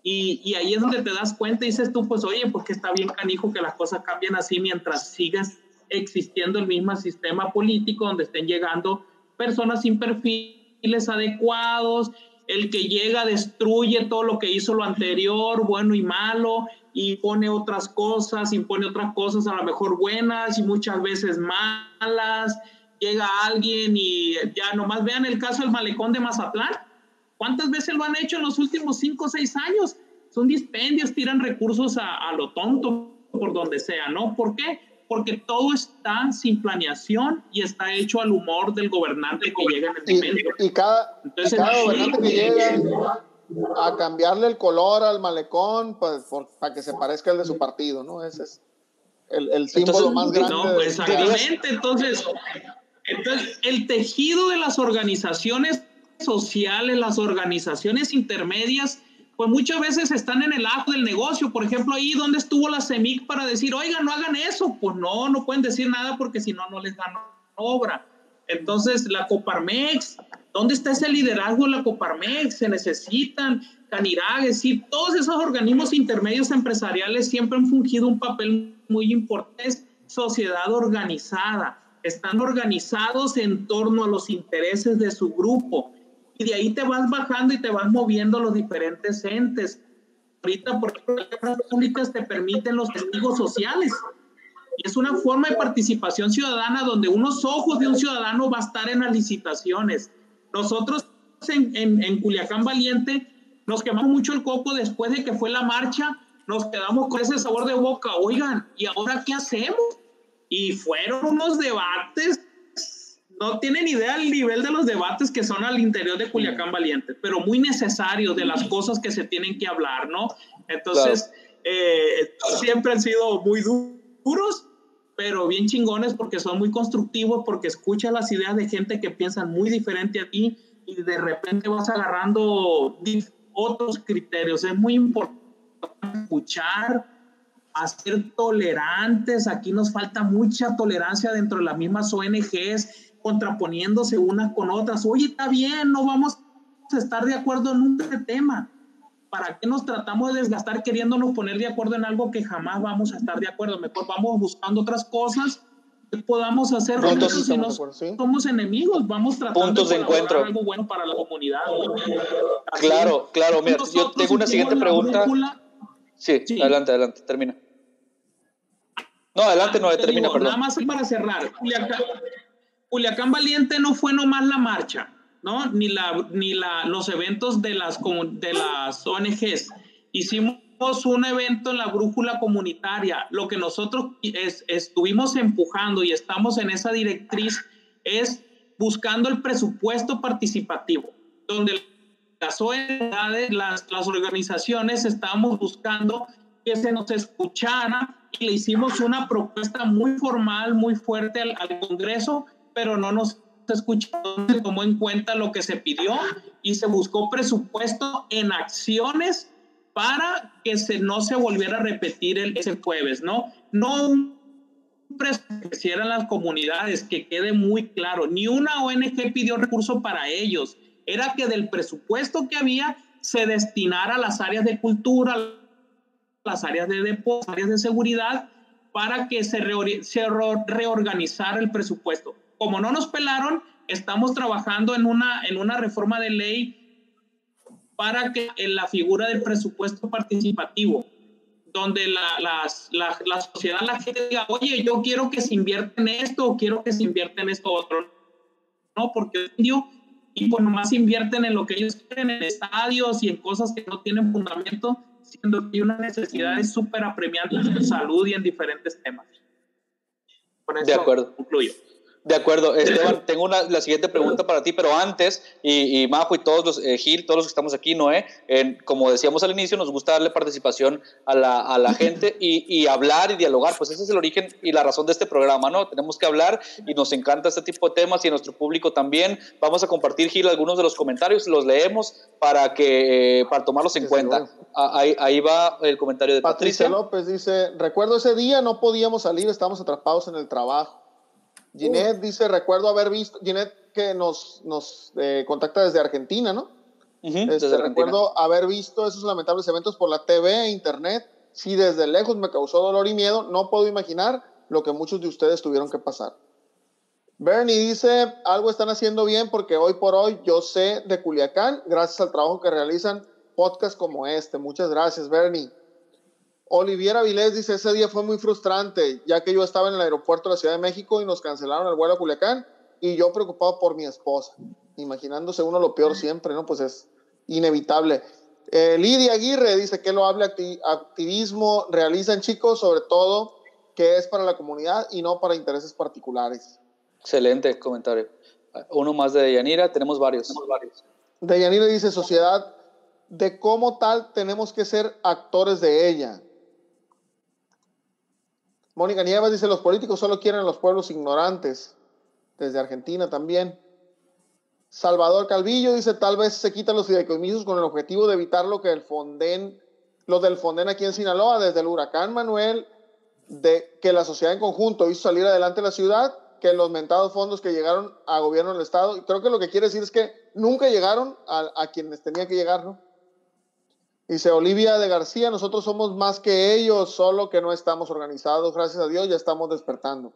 Y, y, ahí es donde te das cuenta y dices tú, pues oye, porque está bien canijo que las cosas cambien así mientras sigas existiendo el mismo sistema político donde estén llegando personas sin perfiles adecuados, el que llega destruye todo lo que hizo lo anterior, bueno y malo, y pone otras cosas, impone otras cosas a lo mejor buenas y muchas veces malas. Llega alguien y ya nomás vean el caso del malecón de Mazatlán. ¿Cuántas veces lo han hecho en los últimos cinco o seis años? Son dispendios, tiran recursos a, a lo tonto por donde sea, ¿no? ¿Por qué? Porque todo está sin planeación y está hecho al humor del gobernante que llega en el momento. Y, cada, y cada gobernante que llega a cambiarle el color al malecón pues, para que se parezca el de su partido, ¿no? Ese es el, el símbolo más grande. No, pues, exactamente. Entonces, entonces, el tejido de las organizaciones sociales, las organizaciones intermedias, pues muchas veces están en el ajo del negocio. Por ejemplo, ahí donde estuvo la CEMIC para decir, oiga, no hagan eso. Pues no, no pueden decir nada porque si no, no les dan obra. Entonces, la Coparmex, ¿Dónde está ese liderazgo en la Coparmex? Se necesitan Canirag, es decir, todos esos organismos intermedios empresariales siempre han fungido un papel muy importante. Es sociedad organizada, están organizados en torno a los intereses de su grupo. Y de ahí te vas bajando y te vas moviendo los diferentes entes. Ahorita, por ejemplo, las públicas te permiten los testigos sociales. Y es una forma de participación ciudadana donde unos ojos de un ciudadano va a estar en las licitaciones nosotros en, en, en, Culiacán Valiente nos quemamos mucho el coco después de que fue la marcha, nos quedamos con ese sabor de boca, oigan, ¿y ahora qué hacemos? Y fueron unos debates no tienen idea del nivel de los debates que son al interior de Culiacán Valiente, pero muy necesarios de las cosas que se tienen que hablar, ¿no? Entonces, eh, siempre han sido muy duros, pero bien chingones porque son muy constructivos, porque escuchas las ideas de gente que piensan muy diferente a ti y de repente vas agarrando otros criterios. Es muy importante escuchar, a ser tolerantes. Aquí nos falta mucha tolerancia dentro de las mismas ONGs, contraponiéndose unas con otras. Oye, está bien, no vamos a estar de acuerdo en un tema. ¿Para qué nos tratamos de desgastar queriéndonos poner de acuerdo en algo que jamás vamos a estar de acuerdo? Mejor vamos buscando otras cosas que podamos hacer juntos si no somos enemigos, vamos tratando Puntos de, encuentro. algo bueno para la comunidad. Claro, claro. Mira, yo tengo una siguiente pregunta. Sí, adelante, adelante, termina. No, adelante, no, termina, perdón. Nada más para cerrar. Culiacán, Valiente no fue nomás la marcha, ¿no? Ni, la, ni la, los eventos de las, de las ONGs. Hicimos un evento en la brújula comunitaria. Lo que nosotros es, estuvimos empujando y estamos en esa directriz es buscando el presupuesto participativo, donde las ONGs, las, las organizaciones, estamos buscando que se nos escuchara y le hicimos una propuesta muy formal, muy fuerte al, Congreso, pero no nos escuchó, se tomó en cuenta lo que se pidió y se buscó presupuesto en acciones para que se, no se volviera a repetir el, ese jueves, ¿no? No un que hicieran las comunidades, que quede muy claro, ni una ONG pidió recurso para ellos, era que del presupuesto que había se destinara a las áreas de cultura, las áreas de depósito, áreas de seguridad, para que se, se reorganizara el presupuesto. Como no nos pelaron, estamos trabajando en una, en una reforma de ley para que en la figura del presupuesto participativo, donde la, la, la, sociedad, la gente diga, oye, yo quiero que se invierta en esto o quiero que se invierta en esto otro. No, porque y pues nomás invierten en lo que ellos quieren, en estadios y en cosas que no tienen fundamento, siendo que hay una necesidad súper apremiante en salud y en diferentes temas. Con eso de acuerdo. concluyo. De acuerdo, Esteban, tengo una, la siguiente pregunta para ti, pero antes, y, y Majo y todos los, eh, Gil, todos los que estamos aquí, Noé, en, como decíamos al inicio, nos gusta darle participación a la, a la gente y, y, hablar y dialogar, pues ese es el origen y la razón de este programa, ¿no? Tenemos que hablar y nos encanta este tipo de temas y a nuestro público también. Vamos a compartir, Gil, algunos de los comentarios, los leemos para, que, eh, para tomarlos en cuenta. Ah, ahí, ahí, va el comentario de Patricia. Patricia López dice, recuerdo ese día, no podíamos salir, estábamos atrapados en el trabajo Ginette dice, recuerdo haber visto, Ginette que nos, nos eh, contacta desde Argentina, ¿no? Este, recuerdo haber visto esos lamentables eventos por la TV e internet. Sí, desde lejos me causó dolor y miedo. No puedo imaginar lo que muchos de ustedes tuvieron que pasar. Bernie dice, algo están haciendo bien porque hoy por hoy yo sé de Culiacán, gracias al trabajo que realizan podcasts como este. Muchas gracias, Bernie. Oliviera Vilés dice, ese día fue muy frustrante, ya que yo estaba en el aeropuerto de la Ciudad de México y nos cancelaron el vuelo a Culiacán y yo preocupado por mi esposa, imaginándose uno lo peor siempre, ¿no? Pues es inevitable. Eh, Lidia Aguirre dice que lo hable activismo realizan chicos, sobre todo que es para la comunidad y no para intereses particulares. Excelente comentario. Uno más de Deyanira, tenemos varios. Tenemos varios. Deyanira dice, sociedad, de cómo tal tenemos que ser actores de ella. Mónica Nieves dice, los políticos solo quieren a los pueblos ignorantes. Desde Argentina también. Salvador Calvillo dice, tal vez se quitan los fideicomisos con el objetivo de evitar lo que el Fonden, los del Fonden aquí en Sinaloa, desde el huracán Manuel, de que la sociedad en conjunto hizo salir adelante la ciudad, que los mentados fondos que llegaron a gobierno del Estado, creo que lo que quiere decir es que nunca llegaron a, a quienes tenían que llegar, ¿no? Dice Olivia de García, nosotros somos más que ellos, solo que no estamos organizados. Gracias a Dios ya estamos despertando.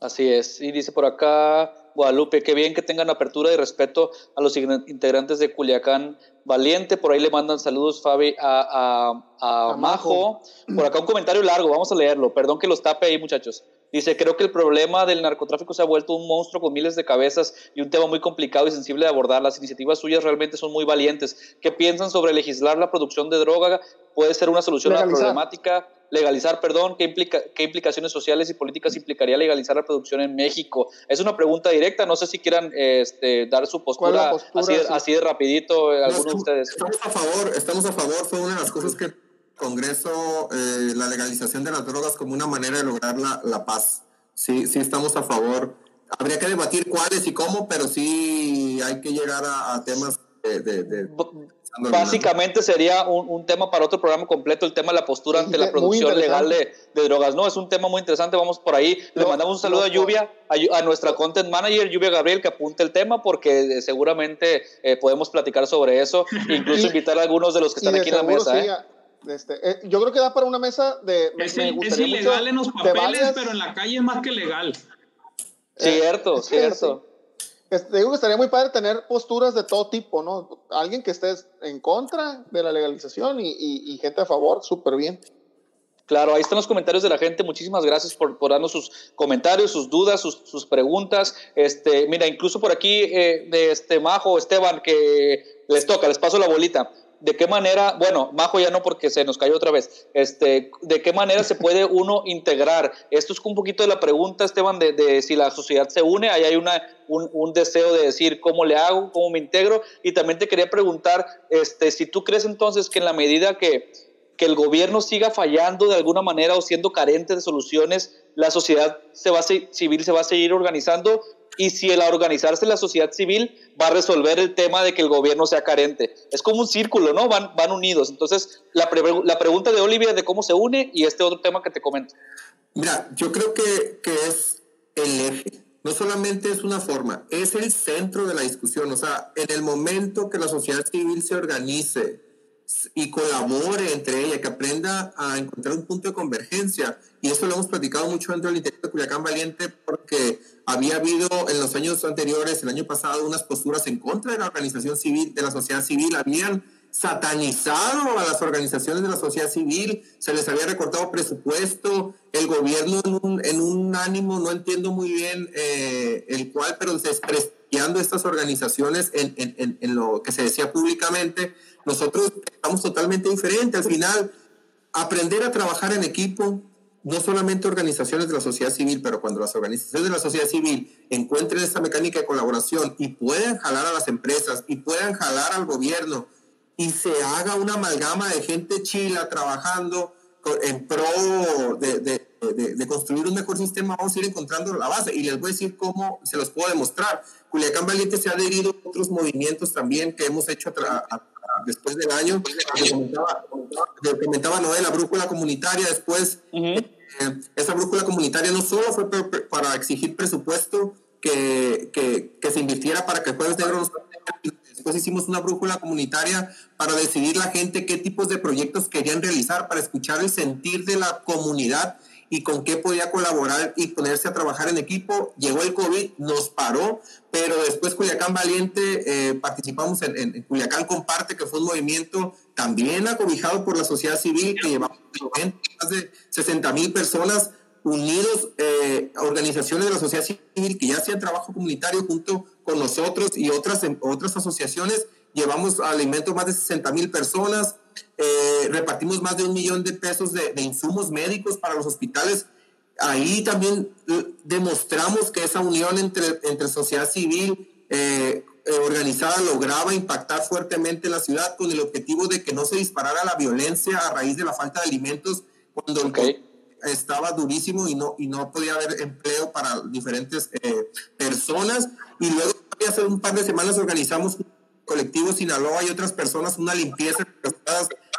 Así es. Y dice por acá Guadalupe, qué bien que tengan apertura y respeto a los integrantes de Culiacán Valiente. Por ahí le mandan saludos Fabi a, a, Majo. Por acá un comentario largo, vamos a leerlo. Perdón que los tape ahí muchachos. Dice, creo que el problema del narcotráfico se ha vuelto un monstruo con miles de cabezas y un tema muy complicado y sensible de abordar. Las iniciativas suyas realmente son muy valientes. ¿Qué piensan sobre legislar la producción de droga? ¿Puede ser una solución a la problemática? Legalizar, perdón, ¿qué, implica, ¿qué implicaciones sociales y políticas implicaría legalizar la producción en México? Es una pregunta directa, no sé si quieran este, dar su postura, así, de rapidito, algunos de ustedes. Estamos a favor, estamos a favor, fue una de las cosas que Congreso eh, la legalización de las drogas como una manera de lograr la, la, paz. Sí, sí estamos a favor. Habría que debatir cuáles y cómo, pero sí hay que llegar a, temas de, Básicamente sería un, un, tema para otro programa completo, el tema de la postura ante la producción legal de, de, drogas. No, es un tema muy interesante, vamos por ahí. Le mandamos un saludo a Lluvia, a, nuestra content manager, Lluvia Gabriel, que apunte el tema porque eh, seguramente eh, podemos platicar sobre eso, incluso invitar a algunos de los que están aquí en la mesa. ¿eh? Este, eh, yo creo que da para una mesa de. Es, ilegal en los papeles, pero en la calle es más que legal. Cierto, eh, cierto. Este, digo que estaría muy padre tener posturas de todo tipo, ¿no? Alguien que esté en contra de la legalización y, gente a favor, súper bien. Claro, ahí están los comentarios de la gente. Muchísimas gracias por, por darnos sus comentarios, sus dudas, sus, sus preguntas. Este, mira, incluso por aquí eh, de este Majo, Esteban, que les toca, les paso la bolita de qué manera, bueno, Majo ya no porque se nos cayó otra vez, este, de qué manera se puede uno integrar. Esto es un poquito de la pregunta, Esteban, de, si la sociedad se une, ahí hay una, un, deseo de decir cómo le hago, cómo me integro, y también te quería preguntar, este, si tú crees entonces que en la medida que, que el gobierno siga fallando de alguna manera o siendo carente de soluciones, la sociedad se va civil se va a seguir organizando y si el organizarse la sociedad civil va a resolver el tema de que el gobierno sea carente. Es como un círculo, ¿no? Van, van unidos. Entonces, la, la pregunta de Olivia de cómo se une y este otro tema que te comento. Mira, yo creo que, que es el eje. No solamente es una forma, es el centro de la discusión. O sea, en el momento que la sociedad civil se organice, y colabore entre ella, que aprenda a encontrar un punto de convergencia. Y eso lo hemos platicado mucho dentro del Instituto de Culiacán Valiente porque había habido en los años anteriores, el año pasado, unas posturas en contra de la organización civil, de la sociedad civil. Habían satanizado a las organizaciones de la sociedad civil, se les había recortado presupuesto, el gobierno en un, en un ánimo, no entiendo muy bien eh, el cual, pero desprestigiando estas organizaciones en, en, en lo que se decía públicamente nosotros estamos totalmente diferentes. Al final, aprender a trabajar en equipo, no solamente organizaciones de la sociedad civil, pero cuando las organizaciones de la sociedad civil encuentren esta mecánica de colaboración y puedan jalar a las empresas y puedan jalar al gobierno y se haga una amalgama de gente chila trabajando en pro de, de, de, construir un mejor sistema, vamos a ir encontrando la base. Y les voy a decir cómo se los puedo demostrar. Culiacán Valiente se ha adherido a otros movimientos también que hemos hecho a, después del año. Comentaba, comentaba Noé, la brújula comunitaria después. Eh, esa brújula comunitaria no solo fue para exigir presupuesto que, que, que, se invirtiera para que el Jueves Negro Después hicimos una brújula comunitaria para decidir la gente qué tipos de proyectos querían realizar, para escuchar el sentir de la comunidad y con qué podía colaborar y ponerse a trabajar en equipo. Llegó el COVID, nos paró, pero después Culiacán Valiente, eh, participamos en, en, Culiacán Comparte, que fue un movimiento también acobijado por la sociedad civil, que llevamos más de 60 mil personas unidos, eh, organizaciones de la sociedad civil que ya hacían trabajo comunitario junto con nosotros y otras, otras asociaciones. Llevamos alimento más de 60 mil personas, eh, repartimos más de un millón de pesos de, insumos médicos para los hospitales. Ahí también eh, demostramos que esa unión entre, entre sociedad civil eh, organizada lograba impactar fuertemente la ciudad con el objetivo de que no se disparara la violencia a raíz de la falta de alimentos cuando estaba durísimo y no, y no podía haber empleo para diferentes personas. Y luego, hace un par de semanas, organizamos colectivo Sinaloa y otras personas una limpieza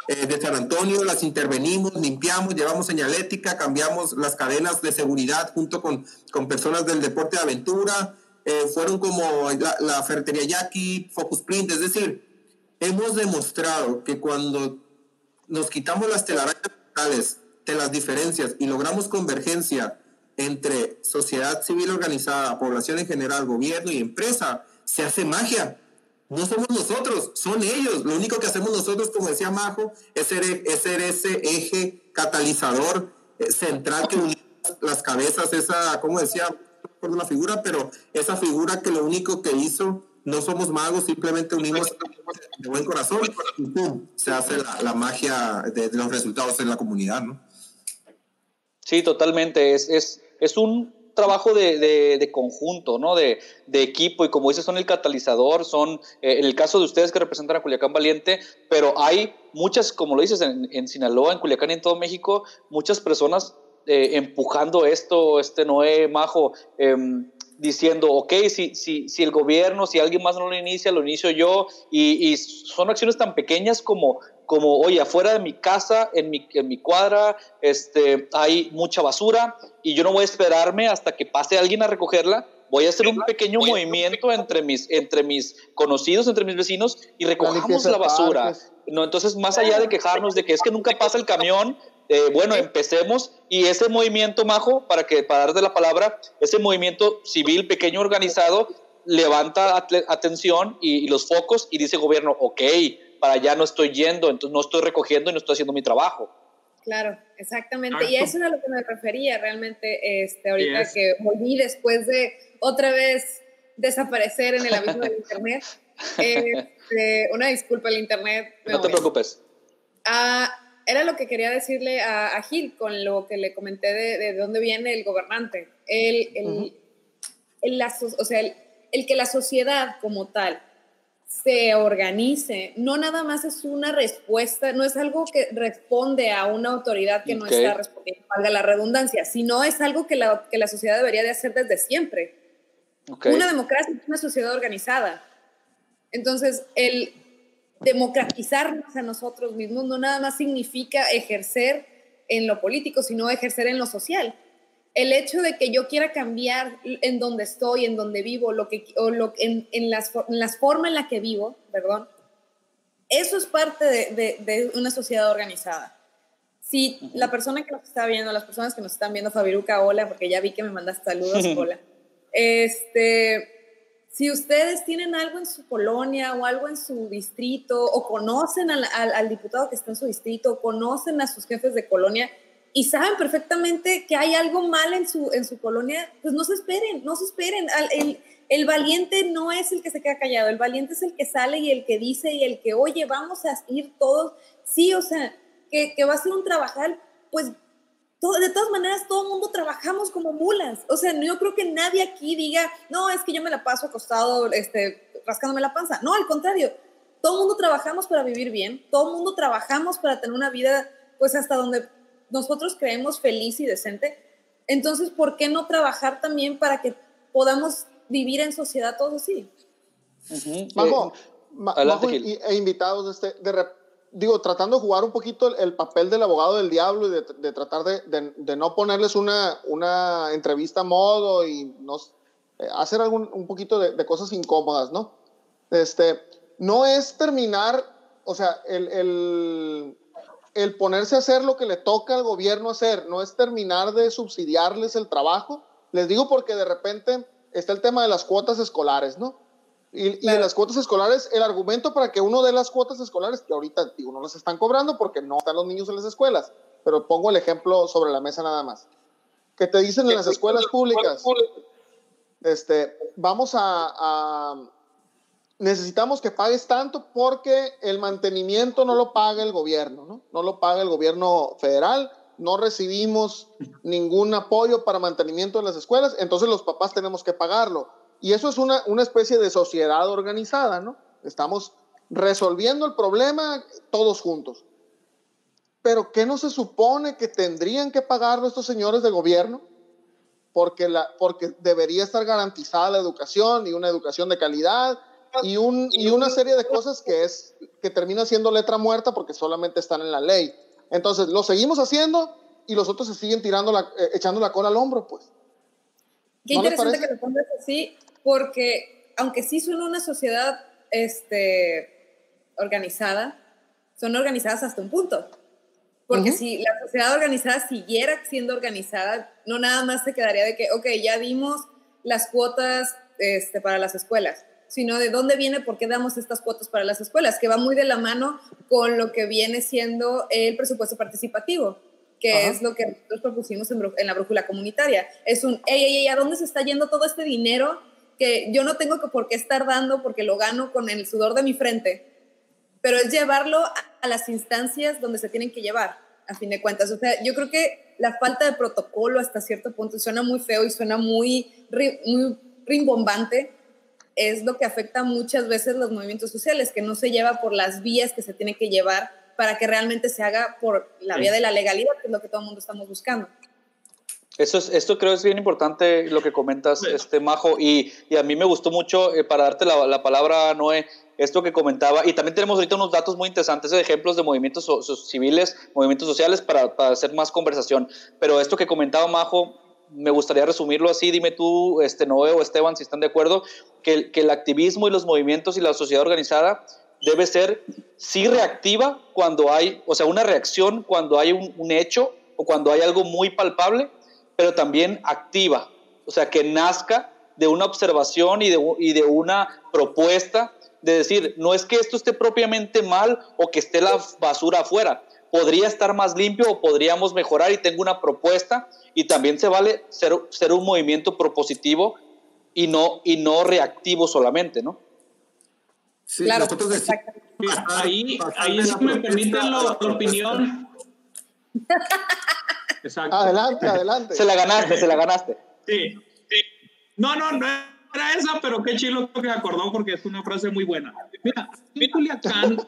eh, de San Antonio, las intervenimos, limpiamos, llevamos señalética, cambiamos las cadenas de seguridad junto con, con personas del deporte de aventura, eh, fueron como la, ferretería Jackie, Focus Print, es decir, hemos demostrado que cuando nos quitamos las telarañas de las diferencias y logramos convergencia entre sociedad civil organizada, población en general, gobierno y empresa, se hace magia no somos nosotros, son ellos. Lo único que hacemos nosotros, como decía Majo, es ser, ese eje catalizador eh, central que une las cabezas, esa, ¿cómo decía? por una figura, pero esa figura que lo único que hizo, no somos magos, simplemente unimos de buen corazón y se hace la, magia de, los resultados en la comunidad, ¿no? Sí, totalmente. Es, es, es un trabajo de, de, conjunto, ¿no? De, de, equipo y como dices, son el catalizador, son, eh, en el caso de ustedes que representan a Culiacán Valiente, pero hay muchas, como lo dices, en, en Sinaloa, en Culiacán y en todo México, muchas personas eh, empujando esto, este Noé Majo, em, diciendo, ok, si, si, si el gobierno, si alguien más no lo inicia, lo inicio yo, y, son acciones tan pequeñas como, como, oye, afuera de mi casa, en mi, en mi cuadra, este, hay mucha basura, y yo no voy a esperarme hasta que pase alguien a recogerla, voy a hacer un pequeño movimiento entre mis, entre mis conocidos, entre mis vecinos, y recojamos la basura. No, entonces, más allá de quejarnos de que es que nunca pasa el camión, eh, bueno, empecemos y ese movimiento, Majo, para, que, para dar de la palabra, ese movimiento civil pequeño organizado levanta atención y, los focos y dice gobierno, ok, para allá no estoy yendo, entonces no estoy recogiendo y no estoy haciendo mi trabajo. Claro, exactamente. Y eso es a lo que me refería realmente este, ahorita que volví después de otra vez desaparecer en el abismo del Internet. Este, una disculpa el Internet. No te preocupes. Ah, era lo que quería decirle a, Gil con lo que le comenté de, de dónde viene el gobernante. El, el, el o sea, el, que la sociedad como tal se organice, no nada más es una respuesta, no es algo que responde a una autoridad que no está respondiendo, valga la redundancia, sino es algo que la, que la sociedad debería de hacer desde siempre. Una democracia es una sociedad organizada. Entonces, el, democratizarnos a nosotros mismos no nada más significa ejercer en lo político, sino ejercer en lo social. El hecho de que yo quiera cambiar en donde estoy, en donde vivo, lo que, o lo, en, en, las, en las formas en la que vivo, perdón, eso es parte de, de, una sociedad organizada. Si la persona que nos está viendo, las personas que nos están viendo, Fabiruca, hola, porque ya vi que me mandaste saludos, hola. Este, si ustedes tienen algo en su colonia o algo en su distrito o conocen al, diputado que está en su distrito, o conocen a sus jefes de colonia y saben perfectamente que hay algo mal en su, en su colonia, pues no se esperen, no se esperen. El, el valiente no es el que se queda callado, el valiente es el que sale y el que dice y el que, oye, vamos a ir todos. Sí, o sea, que, que va a ser un trabajar, pues de todas maneras, todo el mundo trabajamos como mulas. O sea, yo creo que nadie aquí diga, no, es que yo me la paso acostado, este, rascándome la panza. No, al contrario, todo el mundo trabajamos para vivir bien, todo el mundo trabajamos para tener una vida, pues hasta donde nosotros creemos feliz y decente. Entonces, ¿por qué no trabajar también para que podamos vivir en sociedad todos así? Vamos, eh, e invitados, este, de, de, digo, tratando de jugar un poquito el, papel del abogado del diablo y de, tratar de, no ponerles una, una entrevista a modo y no, eh, hacer algún, un poquito de, cosas incómodas, ¿no? Este, no es terminar, o sea, el, el, el, ponerse a hacer lo que le toca al gobierno hacer, no es terminar de subsidiarles el trabajo. Les digo porque de repente está el tema de las cuotas escolares, ¿no? Y, en las cuotas escolares, el argumento para que uno de las cuotas escolares, que ahorita digo, no las están cobrando porque no están los niños en las escuelas, pero pongo el ejemplo sobre la mesa nada más, que te dicen en las escuelas públicas, este, vamos a, necesitamos que pagues tanto porque el mantenimiento no lo paga el gobierno, ¿no? No lo paga el gobierno federal, no recibimos ningún apoyo para mantenimiento de las escuelas, entonces los papás tenemos que pagarlo y eso es una, una especie de sociedad organizada, ¿no? Estamos resolviendo el problema todos juntos. Pero ¿qué no se supone que tendrían que pagar estos señores de gobierno? Porque, la, porque debería estar garantizada la educación y una educación de calidad y, un, y una serie de cosas que, es, que termina siendo letra muerta porque solamente están en la ley. Entonces, lo seguimos haciendo y los otros se siguen tirando la, eh, echando la cola al hombro, pues. Qué interesante que lo pongas así, porque aunque sí son una sociedad este, organizada, son organizadas hasta un punto. Porque si la sociedad organizada siguiera siendo organizada, no nada más se quedaría de que, ok, ya dimos las cuotas este, para las escuelas, sino de dónde viene, por qué damos estas cuotas para las escuelas, que va muy de la mano con lo que viene siendo el presupuesto participativo que es lo que nosotros propusimos en, la brújula comunitaria. Es un, ey, ey, ey, ¿a dónde se está yendo todo este dinero que yo no tengo que por qué estar dando porque lo gano con el sudor de mi frente? Pero es llevarlo a, las instancias donde se tienen que llevar, a fin de cuentas. O sea, yo creo que la falta de protocolo hasta cierto punto suena muy feo y suena muy, muy rimbombante, es lo que afecta muchas veces los movimientos sociales, que no se lleva por las vías que se tiene que llevar para que realmente se haga por la vía de la legalidad, que es lo que todo el mundo estamos buscando. Eso es, esto creo es bien importante lo que comentas, este Majo, y, y a mí me gustó mucho, eh, para darte la, la, palabra, Noé, esto que comentaba, y también tenemos ahorita unos datos muy interesantes de ejemplos de movimientos civiles, movimientos sociales, para, para, hacer más conversación, pero esto que comentaba Majo, me gustaría resumirlo así, dime tú, este Noé o Esteban, si están de acuerdo, que, el activismo y los movimientos y la sociedad organizada debe ser sí reactiva cuando hay, o sea, una reacción cuando hay un, hecho o cuando hay algo muy palpable, pero también activa, o sea, que nazca de una observación y de, y de una propuesta de decir, no es que esto esté propiamente mal o que esté la basura afuera, podría estar más limpio o podríamos mejorar y tengo una propuesta y también se vale ser, ser un movimiento propositivo y no, y no reactivo solamente, ¿no? Sí, claro, nosotros ahí, ahí si me permiten la, opinión. Exacto. Adelante, adelante. Se la ganaste, se la ganaste. Sí, sí. No, no, no era esa, pero qué chilo que me acordó porque es una frase muy buena. Mira, Culiacán,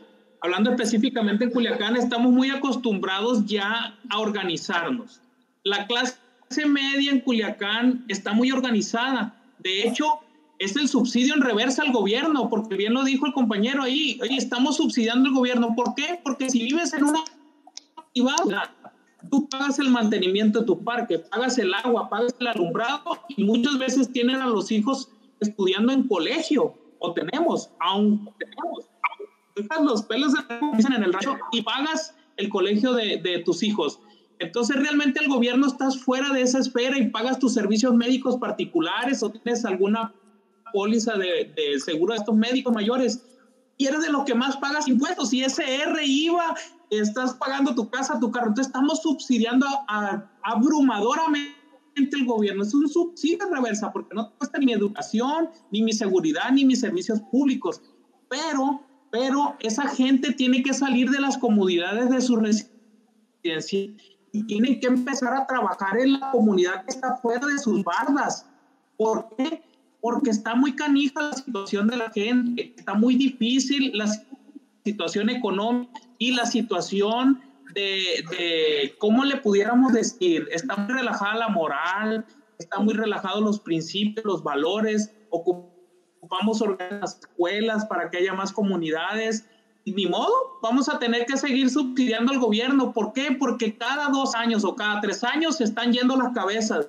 hablando específicamente en Culiacán, estamos muy acostumbrados ya a organizarnos. La clase media en Culiacán está muy organizada. De hecho, es el subsidio en reversa al gobierno, porque bien lo dijo el compañero ahí, oye, estamos subsidiando el gobierno. ¿Por qué? Porque si vives en una privada, tú pagas el mantenimiento de tu parque, pagas el agua, pagas el alumbrado y muchas veces tienen a los hijos estudiando en colegio, o tenemos, aún tenemos, dejas los pelos en el rayo y pagas el colegio de, de tus hijos. Entonces realmente el gobierno estás fuera de esa esfera y pagas tus servicios médicos particulares o tienes alguna póliza de, de seguro de estos médicos mayores y eres de lo que más pagas impuestos. Y SR, IVA, estás pagando tu casa, tu carro. Entonces estamos subsidiando a, abrumadoramente el gobierno. Es un subsidio reversa porque no cuesta ni mi educación, ni mi seguridad, ni mis servicios públicos. Pero, pero esa gente tiene que salir de las comodidades de su residencia y tienen que empezar a trabajar en la comunidad que está fuera de sus bardas. ¿Por qué? porque está muy canija la situación de la gente, está muy difícil la situación económica y la situación de, de, cómo le pudiéramos decir, está muy relajada la moral, está muy relajado los principios, los valores, ocupamos las escuelas para que haya más comunidades. Ni modo, vamos a tener que seguir subsidiando al gobierno. ¿Por qué? Porque cada dos años o cada tres años se están yendo las cabezas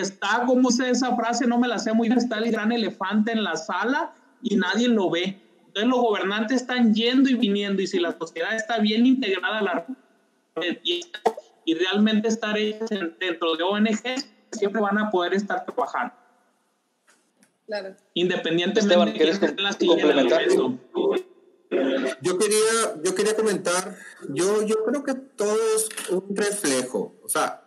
está, como sé esa frase, no me la sé muy bien, está el gran elefante en la sala y nadie lo ve. Entonces los gobernantes están yendo y viniendo y si la sociedad está bien integrada a la y, realmente estar dentro de ONG, siempre van a poder estar trabajando. Claro. Independientemente de la yo quería, yo quería comentar, yo, yo creo que todo es un reflejo. O sea,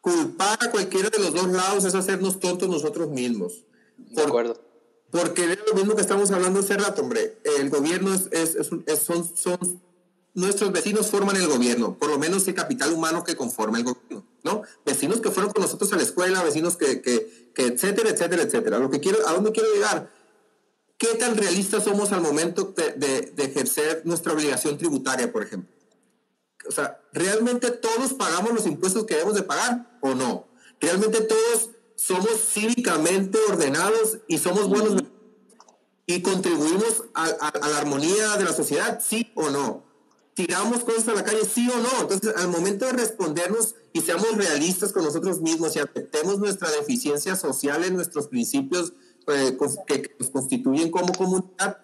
culpar a cualquiera de los dos lados es hacernos tontos nosotros mismos. de acuerdo. Porque es lo mismo que estamos hablando hace rato, hombre. El gobierno es, es, es, son, son, nuestros vecinos forman el gobierno, por lo menos el capital humano que conforma el gobierno, ¿no? Vecinos que fueron con nosotros a la escuela, vecinos que, que, que etcétera, etcétera, etcétera. Lo que quiero, ¿a dónde quiero llegar? ¿Qué tan realistas somos al momento de, de, de ejercer nuestra obligación tributaria, por ejemplo? o sea, ¿realmente todos pagamos los impuestos que debemos de pagar o no? ¿Realmente todos somos cívicamente ordenados y somos buenos y contribuimos a, la armonía de la sociedad, sí o no? ¿Tiramos cosas a la calle, sí o no? Entonces, al momento de respondernos y seamos realistas con nosotros mismos y aceptemos nuestra deficiencia social en nuestros principios eh, que nos constituyen como comunidad,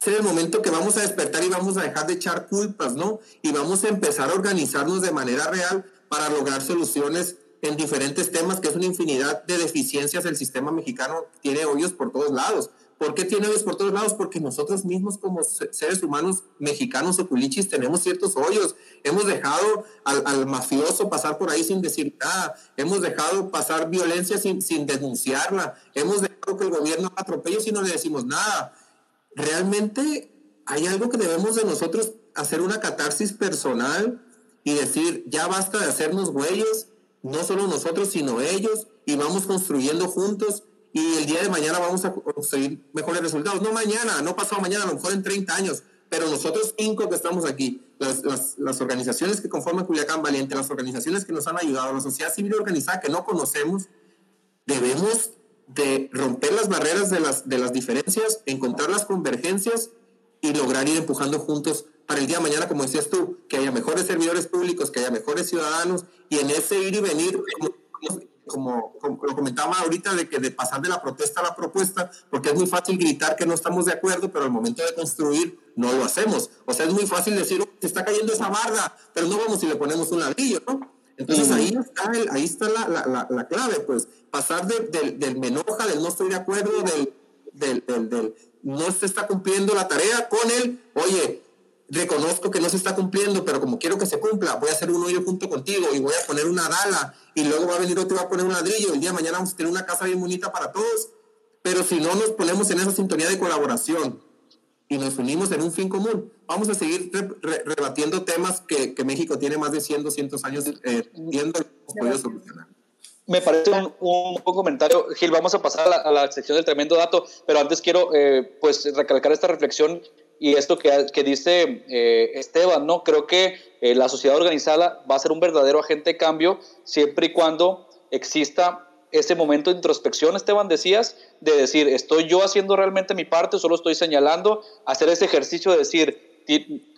es el momento que vamos a despertar y vamos a dejar de echar culpas, ¿no? Y vamos a empezar a organizarnos de manera real para lograr soluciones en diferentes temas, que es una infinidad de deficiencias el sistema mexicano tiene hoyos por todos lados. ¿Por qué tiene hoyos por todos lados? Porque nosotros mismos como seres humanos mexicanos o culichis tenemos ciertos hoyos. Hemos dejado al, mafioso pasar por ahí sin decir nada. Hemos dejado pasar violencia sin, sin denunciarla. Hemos dejado que el gobierno atropelle si no le decimos nada. Realmente hay algo que debemos de nosotros hacer una catarsis personal y decir, ya basta de hacernos güeyes, no solo nosotros, sino ellos, y vamos construyendo juntos y el día de mañana vamos a conseguir mejores resultados. No mañana, no pasado mañana, a lo mejor en 30 años, pero nosotros cinco que estamos aquí, las, las, las, organizaciones que conforman Culiacán Valiente, las organizaciones que nos han ayudado, la sociedad civil organizada que no conocemos, debemos de romper las barreras de las, de las diferencias, encontrar las convergencias y lograr ir empujando juntos para el día de mañana, como decías tú, que haya mejores servidores públicos, que haya mejores ciudadanos y en ese ir y venir, como, lo comentaba ahorita, de que de pasar de la protesta a la propuesta, porque es muy fácil gritar que no estamos de acuerdo, pero al momento de construir no lo hacemos. O sea, es muy fácil decir, se está cayendo esa barda, pero no vamos y le ponemos un ladrillo, ¿no? Entonces ahí está, ahí está la, la, la, clave, pues, pasar del me enoja, del no estoy de acuerdo, del, del, del, del no se está cumpliendo la tarea con él, oye, reconozco que no se está cumpliendo, pero como quiero que se cumpla, voy a hacer un hoyo junto contigo y voy a poner una dala y luego va a venir otro y va a poner un ladrillo. El día de mañana vamos a tener una casa bien bonita para todos. Pero si no nos ponemos en esa sintonía de colaboración y nos unimos en un fin común, vamos a seguir rebatiendo temas que, que, México tiene más de 100, 200 años eh, viendo hemos solucionar. Me parece un, un, comentario. Gil, vamos a pasar a la, sección del tremendo dato, pero antes quiero eh, pues recalcar esta reflexión y esto que, que dice eh, Esteban, ¿no? Creo que eh, la sociedad organizada va a ser un verdadero agente de cambio siempre y cuando exista ese momento de introspección, Esteban, decías, de decir, ¿estoy yo haciendo realmente mi parte? Solo estoy señalando, hacer ese ejercicio de decir,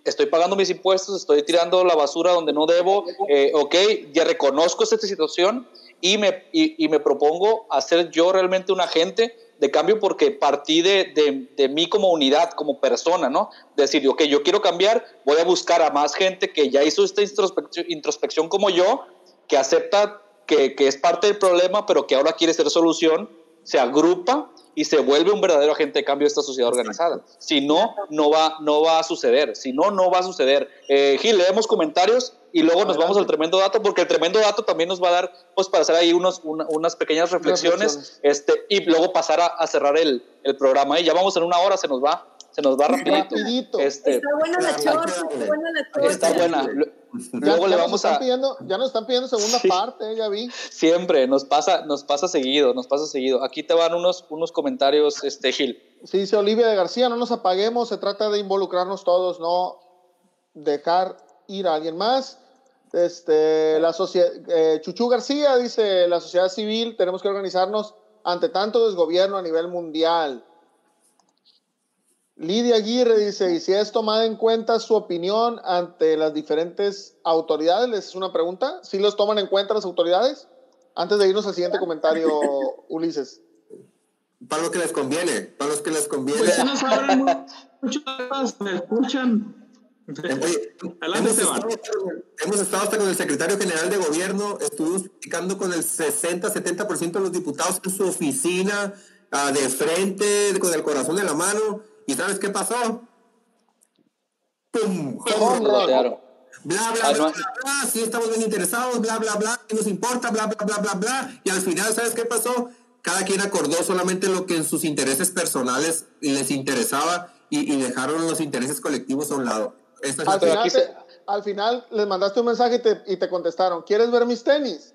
estoy pagando mis impuestos, estoy tirando la basura donde no debo, eh, ok, ya reconozco esta situación y me, y, y me propongo hacer yo realmente un agente de cambio porque partí de, de, de, mí como unidad, como persona, ¿no? Decir, ok, yo quiero cambiar, voy a buscar a más gente que ya hizo esta introspección, introspección como yo, que acepta que, que, es parte del problema, pero que ahora quiere ser solución, se agrupa y se vuelve un verdadero agente de cambio de esta sociedad organizada. Si no, no va, no va a suceder. Si no, no va a suceder. Eh, Gil, leemos comentarios y luego nos vamos al tremendo dato, porque el tremendo dato también nos va a dar, pues, para hacer ahí unos, unas pequeñas reflexiones, este, y luego pasar a, cerrar el, el programa. Y ya vamos en una hora, se nos va se nos va rapidito. Este, está buena la chorcha, está buena la chorcha. Está buena. Luego ya, le vamos a. Pidiendo, ya nos están pidiendo segunda parte, ya vi. Siempre, nos pasa, nos pasa seguido, nos pasa seguido. Aquí te van unos, unos comentarios, este, Gil. Sí, dice Olivia de García, no nos apaguemos, se trata de involucrarnos todos, no dejar ir a alguien más. Este, la sociedad, eh, Chuchu García dice, la sociedad civil tenemos que organizarnos ante tanto desgobierno a nivel mundial. Lidia Aguirre dice, ¿y si es tomada en cuenta su opinión ante las diferentes autoridades? Les es una pregunta. ¿Sí los toman en cuenta las autoridades? Antes de irnos al siguiente comentario, Ulises. Para lo que les conviene, para los que les conviene. Pues mucho, me escuchan. Hemos, estado, hemos, estado, hasta con el secretario general de gobierno, estuvimos platicando con el 60-70% de los diputados en su oficina, uh, de frente, con el corazón en la mano ¿Y sabes qué pasó? ¡Pum! Claro. Bla, bla, bla, bla, sí estamos bien interesados, bla, bla, bla, ¿qué nos importa? Bla, bla, bla, bla, bla. Y al final, ¿sabes qué pasó? Cada quien acordó solamente lo que en sus intereses personales les interesaba y, dejaron los intereses colectivos a un lado. Al, final al, final les mandaste un mensaje y te, y te contestaron, ¿quieres ver mis tenis?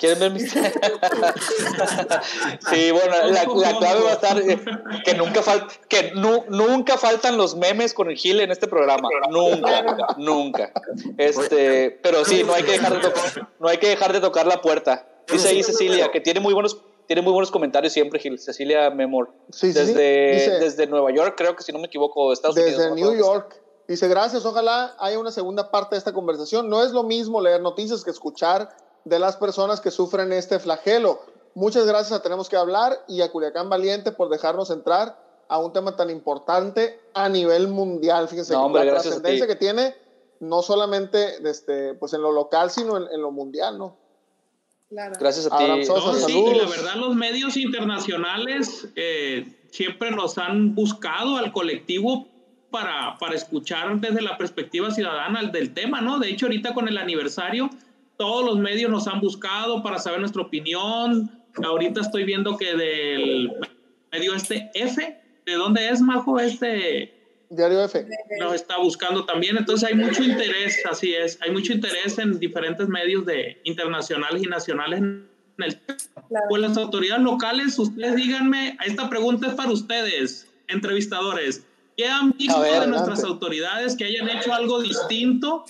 ¿Quieren ver mis Sí, bueno, la, clave va a estar eh, que nunca que nunca faltan los memes con el Gil en este programa. Nunca, nunca. Este, pero sí, no hay que dejar de tocar, no hay que dejar de tocar la puerta. Dice ahí Cecilia que tiene muy buenos tiene muy buenos comentarios siempre, Gil. Cecilia Memor. Sí, desde, desde Nueva York, creo que si no me equivoco, Estados Unidos. Desde New York. Dice, gracias, ojalá haya una segunda parte de esta conversación. No es lo mismo leer noticias que escuchar de las personas que sufren este flagelo. Muchas gracias a Tenemos que hablar y a Culiacán Valiente por dejarnos entrar a un tema tan importante a nivel mundial. Fíjense la trascendencia que tiene no solamente este, pues en lo local, sino en, lo mundial, ¿no? Gracias a ti. sí, y la verdad, los medios internacionales, eh, siempre nos han buscado al colectivo para, para escuchar desde la perspectiva ciudadana del tema, ¿no? De hecho, ahorita con el aniversario, todos los medios nos han buscado para saber nuestra opinión. Ahorita estoy viendo que del medio este F, ¿de dónde es, Majo? Este Diario F. Nos está buscando también, entonces hay mucho interés, así es, hay mucho interés en diferentes medios de internacionales y nacionales en el Pues las autoridades locales, ustedes díganme, esta pregunta es para ustedes, entrevistadores. ¿Qué han visto de nuestras autoridades que hayan hecho algo distinto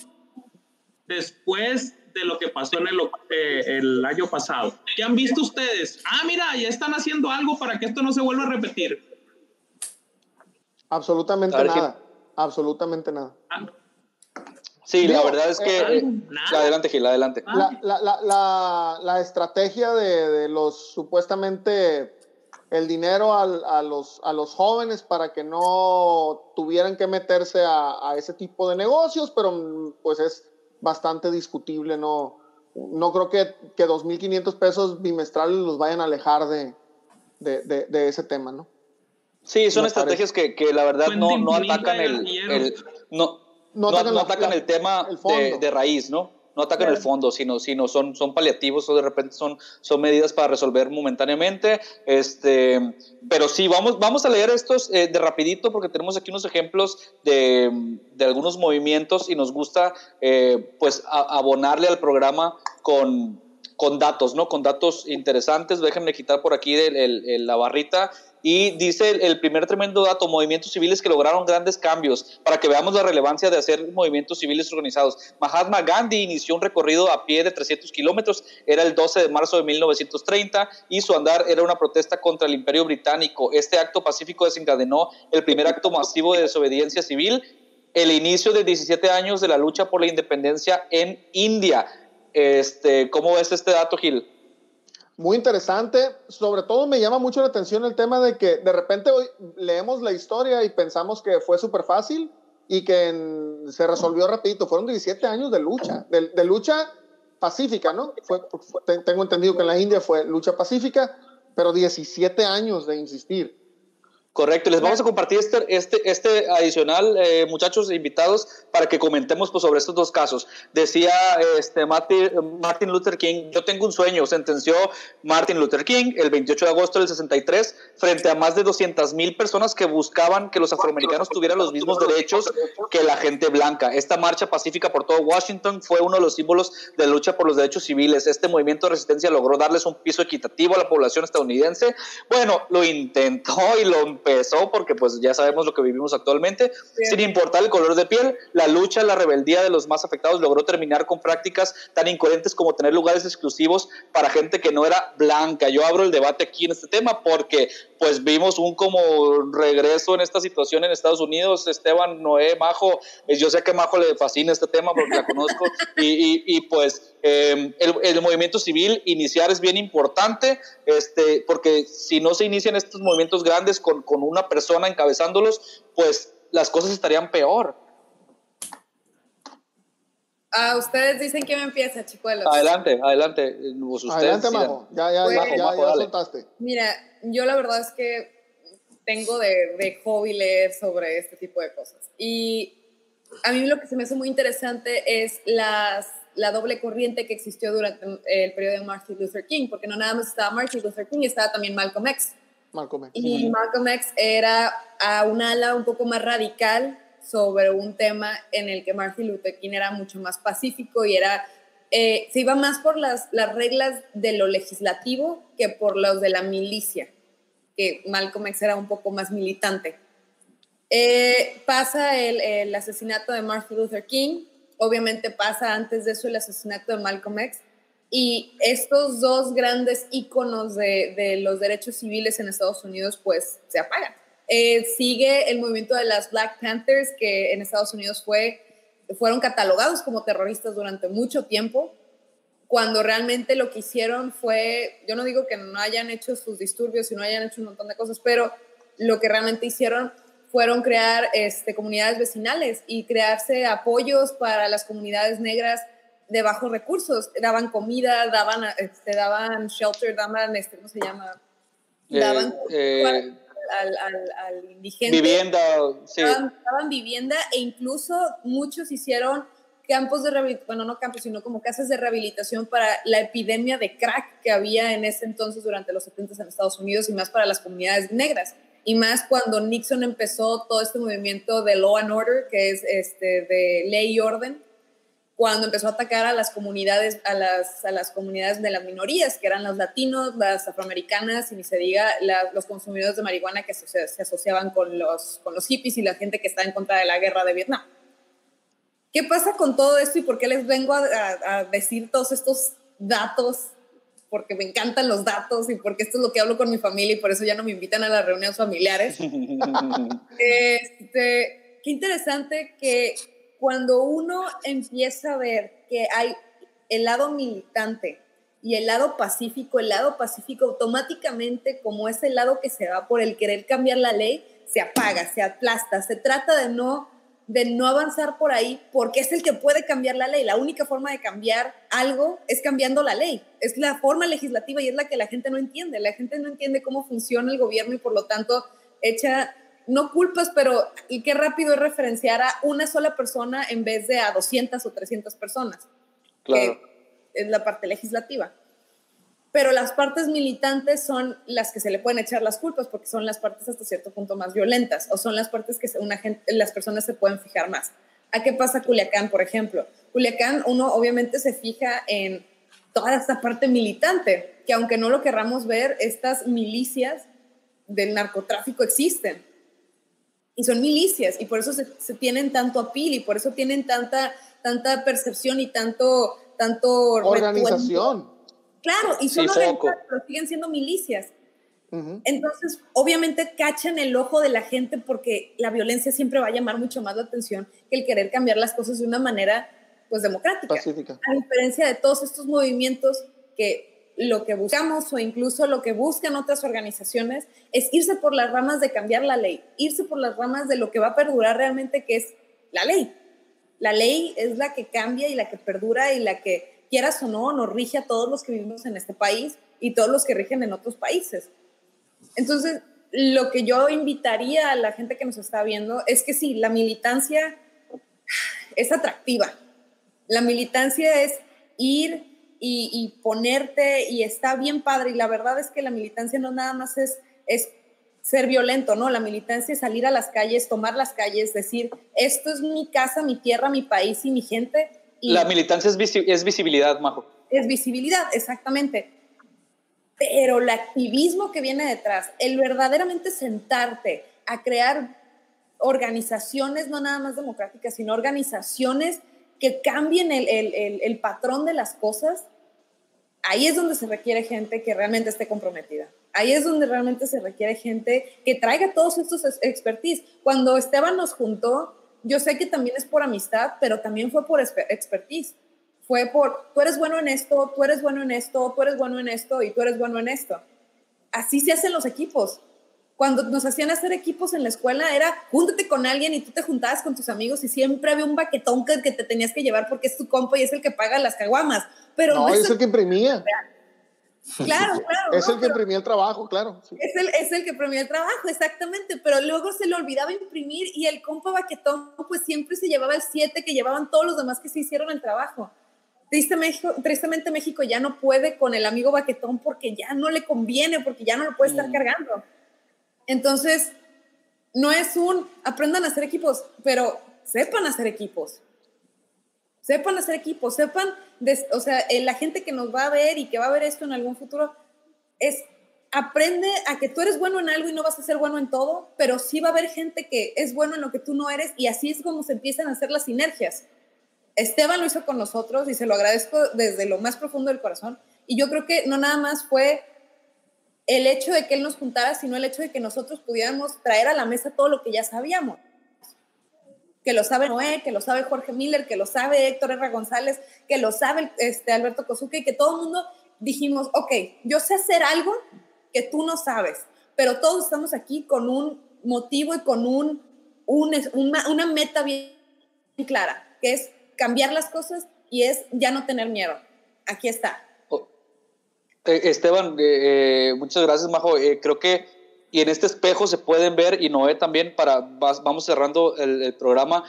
después de lo que pasó en el, eh, el año pasado? ¿Qué han visto ustedes? Ah, mira, ya están haciendo algo para que esto no se vuelva a repetir. Absolutamente nada. Absolutamente nada. Sí, la verdad es que... Eh, adelante, Gil, adelante. La, la, la, la estrategia de, de, los supuestamente el dinero a, a, los, a los jóvenes para que no tuvieran que meterse a, a, ese tipo de negocios, pero pues es bastante discutible, no, no creo que, que 2.500 pesos bimestrales los vayan a alejar de, de, de, de ese tema, ¿no? Sí, son estrategias que, que, la verdad no, no atacan el, el no, no, atacan, no atacan el tema de, de, raíz, ¿no? No atacan el fondo, sino, sino son, son paliativos o de repente son, son medidas para resolver momentáneamente. Este, pero sí, vamos, vamos a leer estos eh, de rapidito porque tenemos aquí unos ejemplos de, de algunos movimientos y nos gusta eh, pues abonarle al programa con, con datos, ¿no? Con datos interesantes. Déjenme quitar por aquí el, el, la barrita y dice el, primer tremendo dato, movimientos civiles que lograron grandes cambios, para que veamos la relevancia de hacer movimientos civiles organizados. Mahatma Gandhi inició un recorrido a pie de 300 kilómetros, era el 12 de marzo de 1930 y su andar era una protesta contra el imperio británico. Este acto pacífico desencadenó el primer acto masivo de desobediencia civil, el inicio de 17 años de la lucha por la independencia en India. Este, ¿Cómo ves este dato, Gil? Muy interesante. Sobre todo me llama mucho la atención el tema de que de repente hoy leemos la historia y pensamos que fue súper fácil y que se resolvió rapidito. Fueron 17 años de lucha, de, lucha pacífica, ¿no? Fue, tengo entendido que en la India fue lucha pacífica, pero 17 años de insistir. Correcto, les vamos a compartir este, este, este adicional, eh, muchachos invitados, para que comentemos pues, sobre estos dos casos. Decía este, Martin, Luther King, yo tengo un sueño, sentenció Martin Luther King el 28 de agosto del 63 frente a más de 200 mil personas que buscaban que los afroamericanos tuvieran los mismos derechos que la gente blanca. Esta marcha pacífica por todo Washington fue uno de los símbolos de la lucha por los derechos civiles. Este movimiento de resistencia logró darles un piso equitativo a la población estadounidense. Bueno, lo intentó y lo empezó, porque pues ya sabemos lo que vivimos actualmente, sin importar el color de piel, la lucha, la rebeldía de los más afectados logró terminar con prácticas tan incoherentes como tener lugares exclusivos para gente que no era blanca. Yo abro el debate aquí en este tema porque pues vimos un como regreso en esta situación en Estados Unidos. Esteban, Noé, Majo, eh, yo sé que Majo le fascina este tema porque la conozco y, y, pues eh, el, el, movimiento civil iniciar es bien importante este, porque si no se inician estos movimientos grandes con, con una persona encabezándolos, pues las cosas estarían peor. Ah, ustedes dicen que me empieza, chicuelos. Adelante, adelante. adelante, Majo. Ya, ya, ya, ya, ya soltaste. Mira, yo la verdad es que tengo de, de hobby leer sobre este tipo de cosas. Y a mí lo que se me hace muy interesante es las, la doble corriente que existió durante el periodo de Martin Luther King, porque no nada más estaba Martin Luther King, estaba también Malcolm X. Malcolm X. Y Malcolm X era a un ala un poco más radical sobre un tema en el que Martin Luther King era mucho más pacífico y era, eh, se iba más por las, las reglas de lo legislativo que por los de la milicia, que Malcolm X era un poco más militante. Eh, pasa el, el, asesinato de Martin Luther King, obviamente pasa antes de eso el asesinato de Malcolm X, y estos dos grandes íconos de, de los derechos civiles en Estados Unidos pues se apagan. Eh, sigue el movimiento de las Black Panthers, que en Estados Unidos fue, fueron catalogados como terroristas durante mucho tiempo, cuando realmente lo que hicieron fue, yo no digo que no hayan hecho sus disturbios y no hayan hecho un montón de cosas, pero lo que realmente hicieron fueron crear este, comunidades vecinales y crearse apoyos para las comunidades negras de bajos recursos. Daban comida, daban, este, daban shelter, daban, este, ¿cómo se llama? Eh, daban... Eh, al, indigente. Vivienda, sí. Estaban, vivienda e incluso muchos hicieron campos de rehabilitación, bueno, no campos, sino como casas de rehabilitación para la epidemia de crack que había en ese entonces durante los 70 en Estados Unidos y más para las comunidades negras. Y más cuando Nixon empezó todo este movimiento de law and order, que es este, de ley y orden, cuando empezó a atacar a las comunidades, a las, a las comunidades de las minorías, que eran los latinos, las afroamericanas y ni se diga los consumidores de marihuana que se, asociaban con los, con los hippies y la gente que está en contra de la guerra de Vietnam. ¿Qué pasa con todo esto y por qué les vengo a, a decir todos estos datos? Porque me encantan los datos y porque esto es lo que hablo con mi familia y por eso ya no me invitan a las reuniones familiares. este, qué interesante que cuando uno empieza a ver que hay el lado militante y el lado pacífico, el lado pacífico automáticamente, como es el lado que se va por el querer cambiar la ley, se apaga, se aplasta. Se trata de no, de no avanzar por ahí porque es el que puede cambiar la ley. La única forma de cambiar algo es cambiando la ley. Es la forma legislativa y es la que la gente no entiende. La gente no entiende cómo funciona el gobierno y por lo tanto echa no culpas, pero y qué rápido es referenciar a una sola persona en vez de a 200 o 300 personas. Claro. Que es la parte legislativa. Pero las partes militantes son las que se le pueden echar las culpas porque son las partes hasta cierto punto más violentas o son las partes que una gente, las personas se pueden fijar más. ¿A qué pasa Culiacán, por ejemplo? Culiacán, uno obviamente se fija en toda esta parte militante, que aunque no lo querramos ver, estas milicias del narcotráfico existen y son milicias y por eso se, tienen tanto apil y por eso tienen tanta, tanta percepción y tanto, tanto organización. Claro, y son pero siguen siendo milicias. Entonces, obviamente cachan el ojo de la gente porque la violencia siempre va a llamar mucho más la atención que el querer cambiar las cosas de una manera pues democrática. Pacífica. A diferencia de todos estos movimientos que lo que buscamos o incluso lo que buscan otras organizaciones es irse por las ramas de cambiar la ley, irse por las ramas de lo que va a perdurar realmente, que es la ley. La ley es la que cambia y la que perdura y la que, quieras o no, nos rige a todos los que vivimos en este país y todos los que rigen en otros países. Entonces, lo que yo invitaría a la gente que nos está viendo es que sí, la militancia es atractiva. La militancia es ir y, ponerte y está bien padre. Y la verdad es que la militancia no nada más es, es ser violento, ¿no? La militancia es salir a las calles, tomar las calles, decir, esto es mi casa, mi tierra, mi país y mi gente. Y la militancia es, es visibilidad, Majo. Es visibilidad, exactamente. Pero el activismo que viene detrás, el verdaderamente sentarte a crear organizaciones, no nada más democráticas, sino organizaciones que cambien el, el, el, patrón de las cosas, ahí es donde se requiere gente que realmente esté comprometida. Ahí es donde realmente se requiere gente que traiga todos estos expertise. Cuando Esteban nos juntó, yo sé que también es por amistad, pero también fue por expertise. Fue por, tú eres bueno en esto, tú eres bueno en esto, tú eres bueno en esto y tú eres bueno en esto. Así se hacen los equipos. Cuando nos hacían hacer equipos en la escuela era júntate con alguien y tú te juntabas con tus amigos y siempre había un baquetón que, te tenías que llevar porque es tu compa y es el que paga las caguamas. Pero no, es, el que imprimía. Claro, claro. es el que imprimía el trabajo, claro. Es, el, es el que imprimía el trabajo, exactamente. Pero luego se le olvidaba imprimir y el compa baquetón, pues siempre se llevaba el 7 que llevaban todos los demás que se hicieron el trabajo. tristemente México ya no puede con el amigo baquetón porque ya no le conviene, porque ya no lo puede estar mm. cargando. Entonces, no es un aprendan a hacer equipos, pero sepan hacer equipos. Sepan hacer equipos, sepan, o sea, eh, la gente que nos va a ver y que va a ver esto en algún futuro, es aprende a que tú eres bueno en algo y no vas a ser bueno en todo, pero sí va a haber gente que es bueno en lo que tú no eres y así es como se empiezan a hacer las sinergias. Esteban lo hizo con nosotros y se lo agradezco desde lo más profundo del corazón. Y yo creo que no nada más fue el hecho de que él nos juntara, sino el hecho de que nosotros pudiéramos traer a la mesa todo lo que ya sabíamos. Que lo sabe Noé, que lo sabe Jorge Miller, que lo sabe Héctor R. González, que lo sabe este, Alberto Kosuke, que todo el mundo dijimos, ok, yo sé hacer algo que tú no sabes, pero todos estamos aquí con un motivo y con un, una, una meta bien clara, que es cambiar las cosas y es ya no tener miedo. Aquí está. Eh, Esteban, eh, eh, muchas gracias, Majo. creo que y en este espejo se pueden ver, y Noé también, para, vamos cerrando el, programa,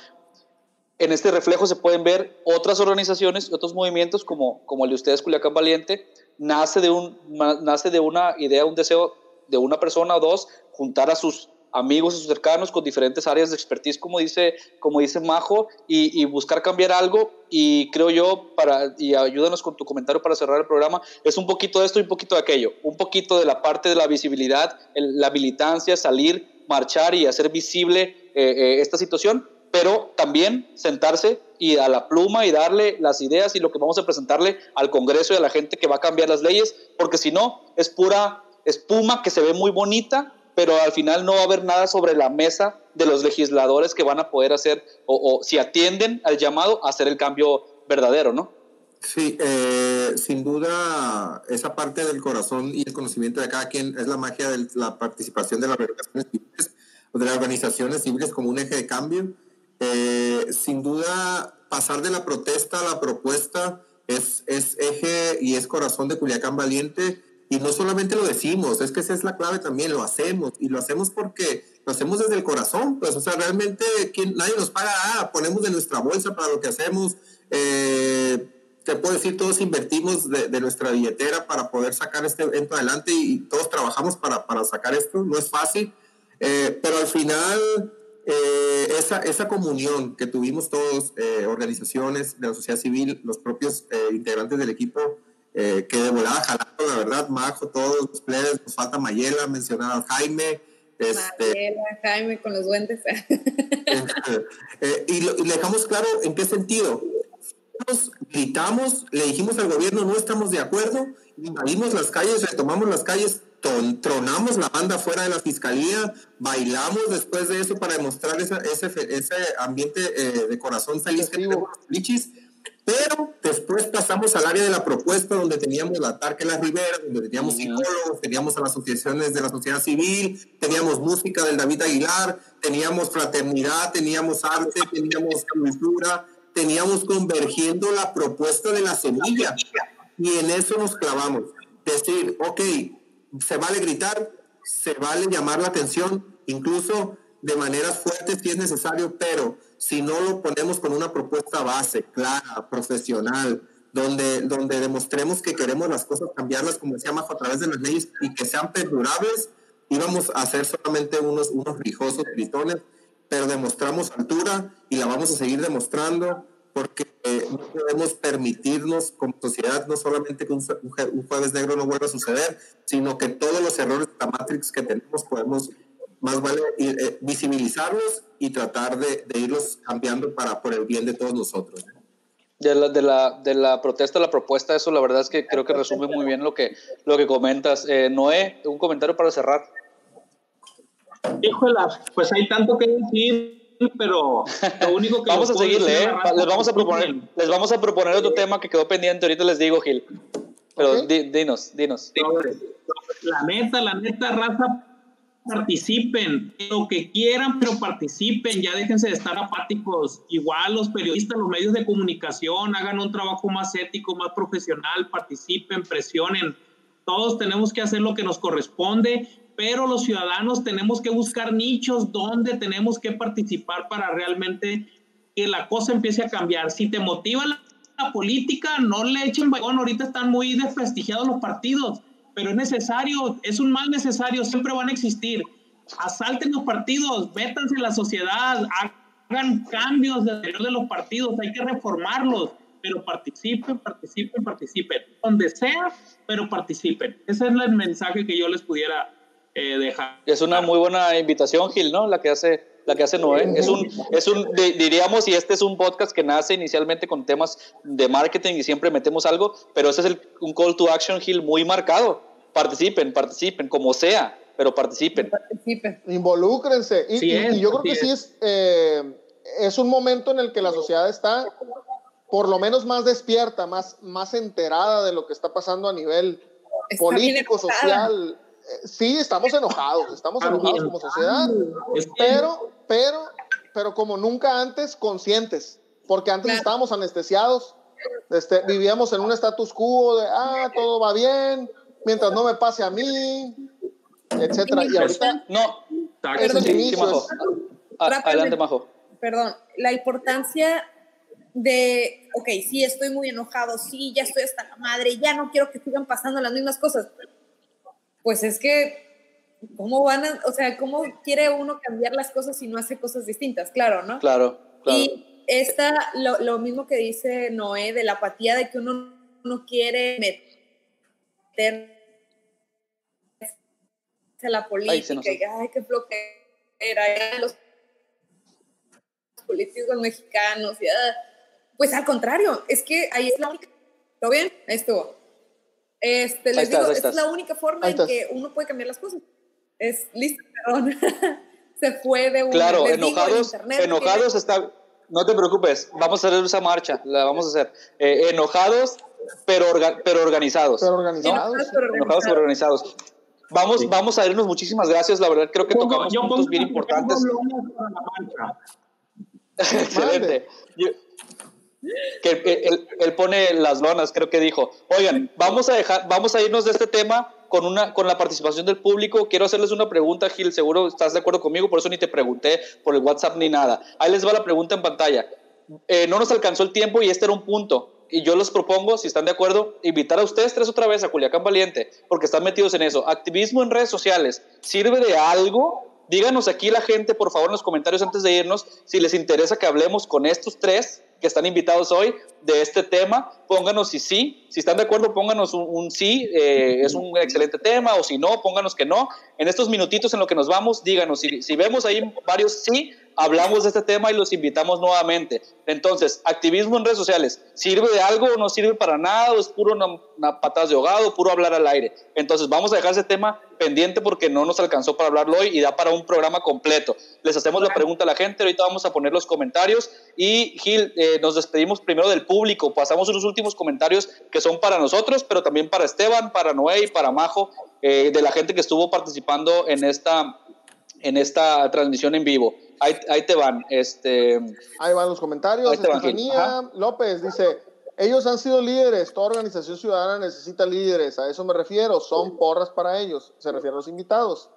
en este reflejo se pueden ver otras organizaciones, otros movimientos como, como el de ustedes, Culiacán Valiente, nace de, un, nace de una idea, un deseo de una persona o dos, juntar a sus amigos, cercanos con diferentes áreas de expertise, como dice, como dice Majo, y, buscar cambiar algo. Y creo yo, para, y ayúdanos con tu comentario para cerrar el programa, es un poquito de esto y un poquito de aquello. Un poquito de la parte de la visibilidad, la militancia, salir, marchar y hacer visible eh, eh, esta situación, pero también sentarse y a la pluma y darle las ideas y lo que vamos a presentarle al Congreso y a la gente que va a cambiar las leyes, porque si no, es pura espuma que se ve muy bonita, pero al final no va a haber nada sobre la mesa de los legisladores que van a poder hacer o, si atienden al llamado a hacer el cambio verdadero, ¿no? Sí, eh, sin duda esa parte del corazón y el conocimiento de cada quien es la magia de la participación de las organizaciones civiles o de las organizaciones civiles como un eje de cambio eh, sin duda, pasar de la protesta a la propuesta es, es eje y es corazón de Culiacán Valiente. Y no solamente lo decimos, es que esa es la clave también, lo hacemos. Y lo hacemos porque lo hacemos desde el corazón. Pues, o sea, realmente ¿quién, nadie nos paga, ah, ponemos de nuestra bolsa para lo que hacemos. Eh, te puedo decir, todos invertimos de, de, nuestra billetera para poder sacar este evento adelante y, todos trabajamos para, para, sacar esto. No es fácil, eh, pero al final eh, esa, esa comunión que tuvimos todos, eh, organizaciones de la sociedad civil, los propios eh, integrantes del equipo, que de volada jalando, la verdad, Majo, todos los players, nos falta Mayela, mencionaba Jaime. Este, Mayela, Jaime con los duendes. y, le dejamos claro en qué sentido. Nos gritamos, le dijimos al gobierno no estamos de acuerdo, invadimos las calles, retomamos las calles tronamos la banda fuera de la fiscalía, bailamos después de eso para demostrar ese, ese ambiente eh, de corazón feliz que tenemos lichis, pero después pasamos al área de la propuesta donde teníamos la Tarque La Rivera, donde teníamos psicólogos, teníamos a las asociaciones de la sociedad civil, teníamos música del David Aguilar, teníamos fraternidad, teníamos arte, teníamos cultura, teníamos convergiendo la propuesta de la semilla y en eso nos clavamos. Decir, ok, se vale gritar, se vale llamar la atención, incluso de maneras fuertes si es necesario, pero si no lo ponemos con una propuesta base, clara, profesional, donde, donde demostremos que queremos las cosas cambiarlas, como decía Majo, a través de las leyes y que sean perdurables, íbamos a hacer solamente unos, unos rijosos gritones, pero demostramos altura y la vamos a seguir demostrando porque eh, no podemos permitirnos como sociedad no solamente que un, jueves negro no vuelva a suceder, sino que todos los errores de la Matrix que tenemos podemos más vale eh, visibilizarlos y tratar de, de, irlos cambiando para por el bien de todos nosotros. De la, de, la, de la protesta a la propuesta, eso la verdad es que creo que resume muy bien lo que, lo que comentas. Eh, Noé, un comentario para cerrar. Híjole, pues hay tanto que decir pero lo único que vamos a seguirle, ¿eh? les vamos a proponer, les vamos a proponer otro tema que quedó pendiente. Ahorita les digo, Gil. Pero dinos, dinos. La neta, la neta, raza, participen, lo que quieran, pero participen, ya déjense de estar apáticos. Igual los periodistas, los medios de comunicación, hagan un trabajo más ético, más profesional, participen, presionen. Todos tenemos que hacer lo que nos corresponde pero los ciudadanos tenemos que buscar nichos donde tenemos que participar para realmente que la cosa empiece a cambiar. Si te motiva la, política, no le echen vagón, ahorita están muy desprestigiados los partidos, pero es necesario, es un mal necesario, siempre van a existir. Asalten los partidos, vétanse la sociedad, hagan cambios de de los partidos, hay que reformarlos, pero participen, participen, participen, donde sea, pero participen. Ese es el mensaje que yo les pudiera eh, es una muy buena invitación, Gil, ¿no? La que hace, la que hace Noé. Es un, es un, diríamos, y este es un podcast que nace inicialmente con temas de marketing y siempre metemos algo, pero ese es el, un call to action, Gil, muy marcado. Participen, participen, como sea, pero participen. Participen. Involúcrense. Y, yo creo que sí es, eh, es un momento en el que la sociedad está por lo menos más despierta, más, más enterada de lo que está pasando a nivel político, social, sí, estamos enojados, estamos enojados como sociedad, pero, pero, pero como nunca antes conscientes, porque antes estábamos anestesiados, este, vivíamos en un status quo de, ah, todo va bien, mientras no me pase a mí, etcétera. Y ahorita. No, perdón, sí, Majo. Adelante, Majo. Perdón, la importancia de, ok, sí, estoy muy enojado, sí, ya estoy hasta la madre, ya no quiero que sigan pasando las mismas cosas. Pues es que, ¿cómo van a, o sea, cómo quiere uno cambiar las cosas si no hace cosas distintas? Claro, ¿no? Claro, claro. Y esta, lo, lo mismo que dice Noé, de la apatía de que uno no quiere meter a la política, ay, y, ay qué flojera, los políticos mexicanos, ya pues al contrario, es que ahí es la única. ¿Todo bien? Ahí estuvo. Este, les digo, es la única forma en que uno puede cambiar las cosas. Es listo, perdón. Se fue de un. Claro, enojados, enojados está. No te preocupes, vamos a hacer esa marcha, la vamos a hacer. Eh, enojados, pero, pero organizados. Pero organizados. Enojados, pero organizados. Vamos, vamos a irnos, muchísimas gracias. La verdad, creo que tocamos puntos bien importantes. Excelente que él, pone las lonas, creo que dijo, oigan, vamos a dejar, vamos a irnos de este tema con una con la participación del público. Quiero hacerles una pregunta, Gil, seguro estás de acuerdo conmigo, por eso ni te pregunté por el WhatsApp ni nada. Ahí les va la pregunta en pantalla. Eh, no nos alcanzó el tiempo y este era un punto. Y yo les propongo, si están de acuerdo, invitar a ustedes tres otra vez a Culiacán Valiente, porque están metidos en eso. Activismo en redes sociales, ¿sirve de algo? Díganos aquí la gente, por favor, en los comentarios antes de irnos, si les interesa que hablemos con estos tres que están invitados hoy de este tema. Pónganos si sí, si están de acuerdo, pónganos un, sí, eh, es un excelente tema, o si no, pónganos que no. En estos minutitos en lo que nos vamos, díganos, si, si vemos ahí varios sí, hablamos de este tema y los invitamos nuevamente. Entonces, activismo en redes sociales, ¿sirve de algo o no sirve para nada? ¿O es puro una, una patada de ahogado, puro hablar al aire? Entonces, vamos a dejar ese tema pendiente porque no nos alcanzó para hablarlo hoy y da para un programa completo. Les hacemos la pregunta a la gente, ahorita vamos a poner los comentarios y Gil, eh, nos despedimos primero del público, pasamos unos últimos comentarios que son para nosotros, pero también para Esteban, para Noé y para Majo, eh, de la gente que estuvo participando en esta, en esta transmisión en vivo. Ahí, ahí te van. Este... Ahí van los comentarios. Estefanía López dice, ellos han sido líderes, toda organización ciudadana necesita líderes, a eso me refiero, son porras para ellos, se refiere a los invitados.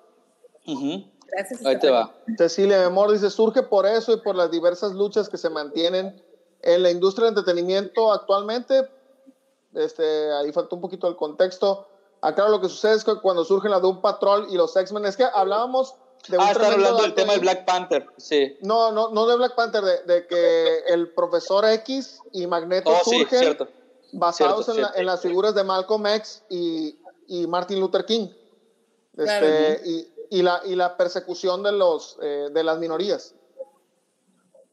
Gracias. Ahí te va. Cecilia Memor dice, surge por eso y por las diversas luchas que se mantienen en la industria del entretenimiento actualmente. Este, ahí falta un poquito el contexto. Acá lo que sucede es que cuando surge la Doom Patrol y los X-Men, es que hablábamos ah, están hablando del tema de Black Panther, sí. No, no, no de Black Panther, de, que el profesor X y Magneto oh, surgen basados en, las figuras de Malcolm X y, Martin Luther King. Este, y, la, y la persecución de, los, eh, de las minorías.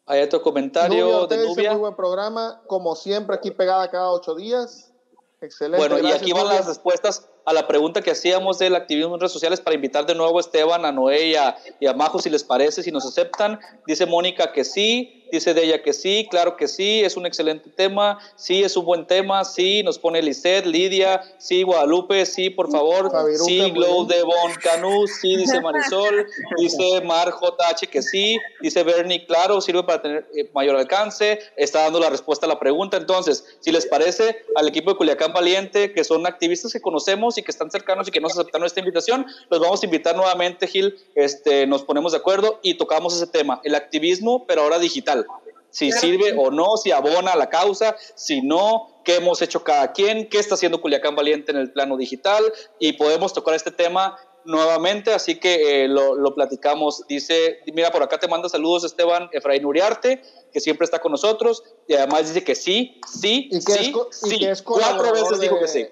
Hay otro comentario de Nubia. Muy buen programa, como siempre, aquí pegada cada ocho días. Excelente. Bueno, y aquí van las respuestas a la pregunta que hacíamos del activismo en redes sociales para invitar de nuevo a Esteban, a Noé y a, y a Majo si les parece, si nos aceptan. Dice Mónica que sí, Dice de ella que sí, claro que sí, es un excelente tema, sí, es un buen tema, sí, nos pone Lisette, Lidia, sí, Guadalupe, sí, por favor, sí, Glow Devon Canú, sí, dice Marisol, dice Mar JH que sí, dice Bernie, claro, sirve para tener eh, mayor alcance, está dando la respuesta a la pregunta. Entonces, si les parece, al equipo de Culiacán Valiente, que son activistas que conocemos y que están cercanos y que nos aceptaron esta invitación, los vamos a invitar nuevamente, Gil, este, nos ponemos de acuerdo y tocamos ese tema, el activismo, pero ahora digital si sirve o no, si abona a la causa, si no, qué hemos hecho cada quien, qué está haciendo Culiacán Valiente en el plano digital y podemos tocar este tema nuevamente, así que eh, lo, platicamos. Dice, mira, por acá te manda saludos Esteban Efraín Uriarte, que siempre está con nosotros, y además dice que sí, sí, y que sí, es, sí. es cuatro veces dijo que sí.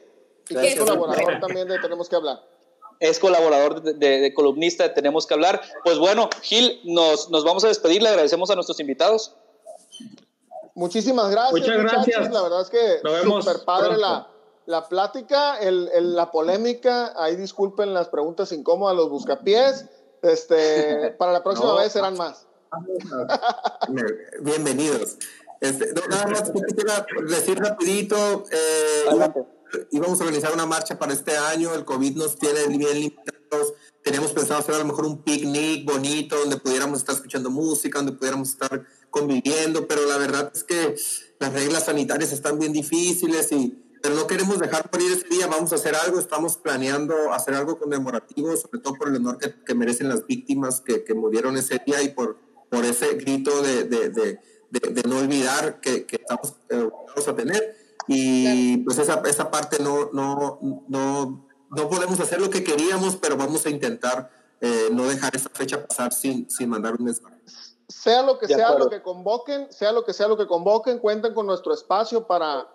Y que es colaborador también de Tenemos que hablar es colaborador de, columnista de Tenemos que hablar. Pues bueno, Gil, nos, nos vamos a despedir, le agradecemos a nuestros invitados. Muchísimas gracias. Muchas gracias. La verdad es que súper padre la, la, plática, el, el, la polémica. Ahí disculpen las preguntas incómodas, los buscapiés. Este, para la próxima vez serán más. Bienvenidos. Este, nada más quisiera decir rapidito, eh, íbamos a organizar una marcha para este año, el COVID nos tiene bien limitados, teníamos pensado hacer a lo mejor un picnic bonito donde pudiéramos estar escuchando música, donde pudiéramos estar conviviendo, pero la verdad es que las reglas sanitarias están bien difíciles y pero no queremos dejar morir ese día, vamos a hacer algo, estamos planeando hacer algo conmemorativo, sobre todo por el honor que, merecen las víctimas que, que, murieron ese día y por, por ese grito de, de, de, no olvidar que, que estamos eh, a tener. Y pues esa, esa parte no, no, no, no podemos hacer lo que queríamos, pero vamos a intentar eh, no dejar esa fecha pasar sin, sin mandar un mensaje. Sea lo que sea lo que convoquen, sea lo que sea lo que convoquen, cuenten con nuestro espacio para,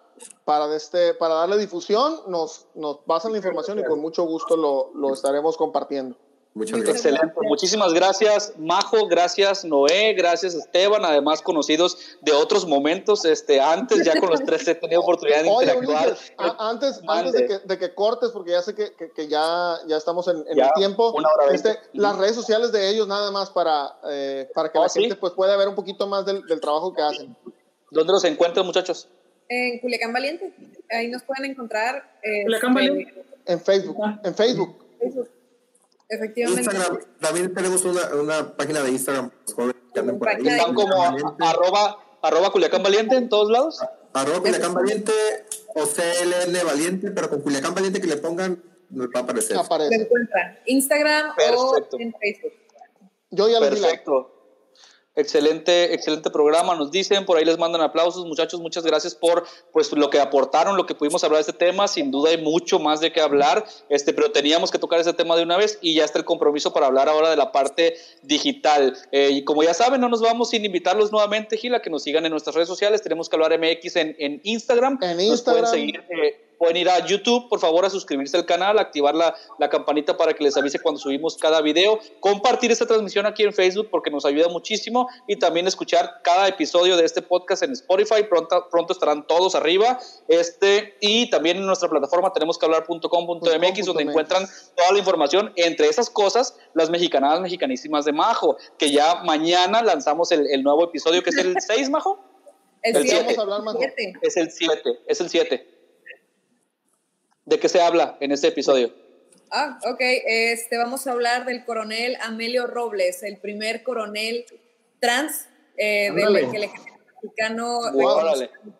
para, este, para darle difusión, nos, nos pasan la información y con mucho gusto lo, lo estaremos compartiendo. Muchas gracias. Excelente. Muchísimas gracias, Majo. Gracias, Noé. Gracias, Esteban. Además, conocidos de otros momentos. Este, antes, ya con los tres he tenido oportunidad de interactuar. antes, antes de que, de que, cortes, porque ya sé que, que, ya, ya estamos en, el tiempo. Este, las redes sociales de ellos, nada más para, eh, para que la oh, gente pues, pueda ver un poquito más del, del, trabajo que hacen. ¿Dónde los encuentran, muchachos? En Culiacán Valiente. Ahí nos pueden encontrar. Eh, Valiente. En Facebook. En Facebook. Facebook. Efectivamente. Instagram, también tenemos una, una página de Instagram, que andan por ahí. Están como arroba, arroba Culiacán Valiente en todos lados. Arroba Culiacán Valiente o CLN Valiente, pero con Culiacán Valiente que le pongan, nos va a aparecer. Aparece. Se encuentran Instagram o en Facebook. Yo ya lo Perfecto. Excelente, excelente programa, nos dicen, por ahí les mandan aplausos, muchachos, muchas gracias por pues lo que aportaron, lo que pudimos hablar de este tema, sin duda hay mucho más de qué hablar, este, pero teníamos que tocar ese tema de una vez y ya está el compromiso para hablar ahora de la parte digital. Eh, y como ya saben, no nos vamos sin invitarlos nuevamente, Gila, que nos sigan en nuestras redes sociales, tenemos que hablar MX en, en Instagram, en Instagram. Nos pueden seguir, eh, pueden ir a YouTube, por favor, a suscribirse al canal, activar la, la, campanita para que les avise cuando subimos cada video, compartir esta transmisión aquí en Facebook porque nos ayuda muchísimo y también escuchar cada episodio de este podcast en Spotify. Pronto, pronto estarán todos arriba. Este, y también en nuestra plataforma tenemos que hablar.com.mx donde encuentran toda la información. Entre esas cosas, las mexicanadas mexicanísimas de Majo, que ya mañana lanzamos el, el nuevo episodio que es el 6, Majo. El 7. Es el 7, es el 7. ¿De qué se habla en este episodio? Ah, ok. Este, vamos a hablar del coronel Amelio Robles, el primer coronel trans eh, del que el ejército mexicano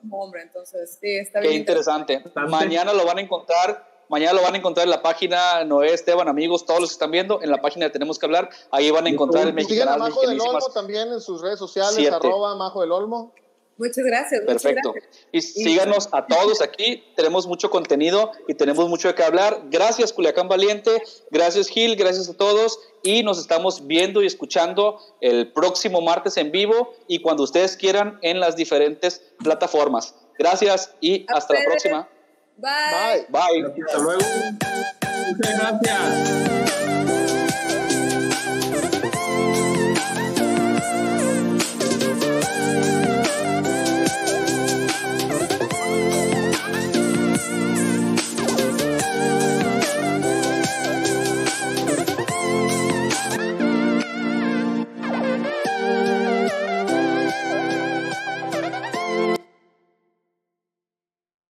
como hombre. Entonces, sí, está bien. Qué interesante. Mañana lo van a encontrar. Mañana lo van a encontrar en la página Noé, Esteban, amigos, todos los que están viendo, en la página de Tenemos que hablar, ahí van a encontrar el mexicano. Majo del Olmo también en sus redes sociales, arroba Majo del Olmo. Muchas gracias. Perfecto. Y síganos a todos aquí. Tenemos mucho contenido y tenemos mucho de qué hablar. Gracias, Culiacán Valiente. Gracias, Gil. Gracias a todos. Y nos estamos viendo y escuchando el próximo martes en vivo y cuando ustedes quieran en las diferentes plataformas. Gracias y hasta la próxima. Bye. Bye. Hasta luego. Muchas gracias.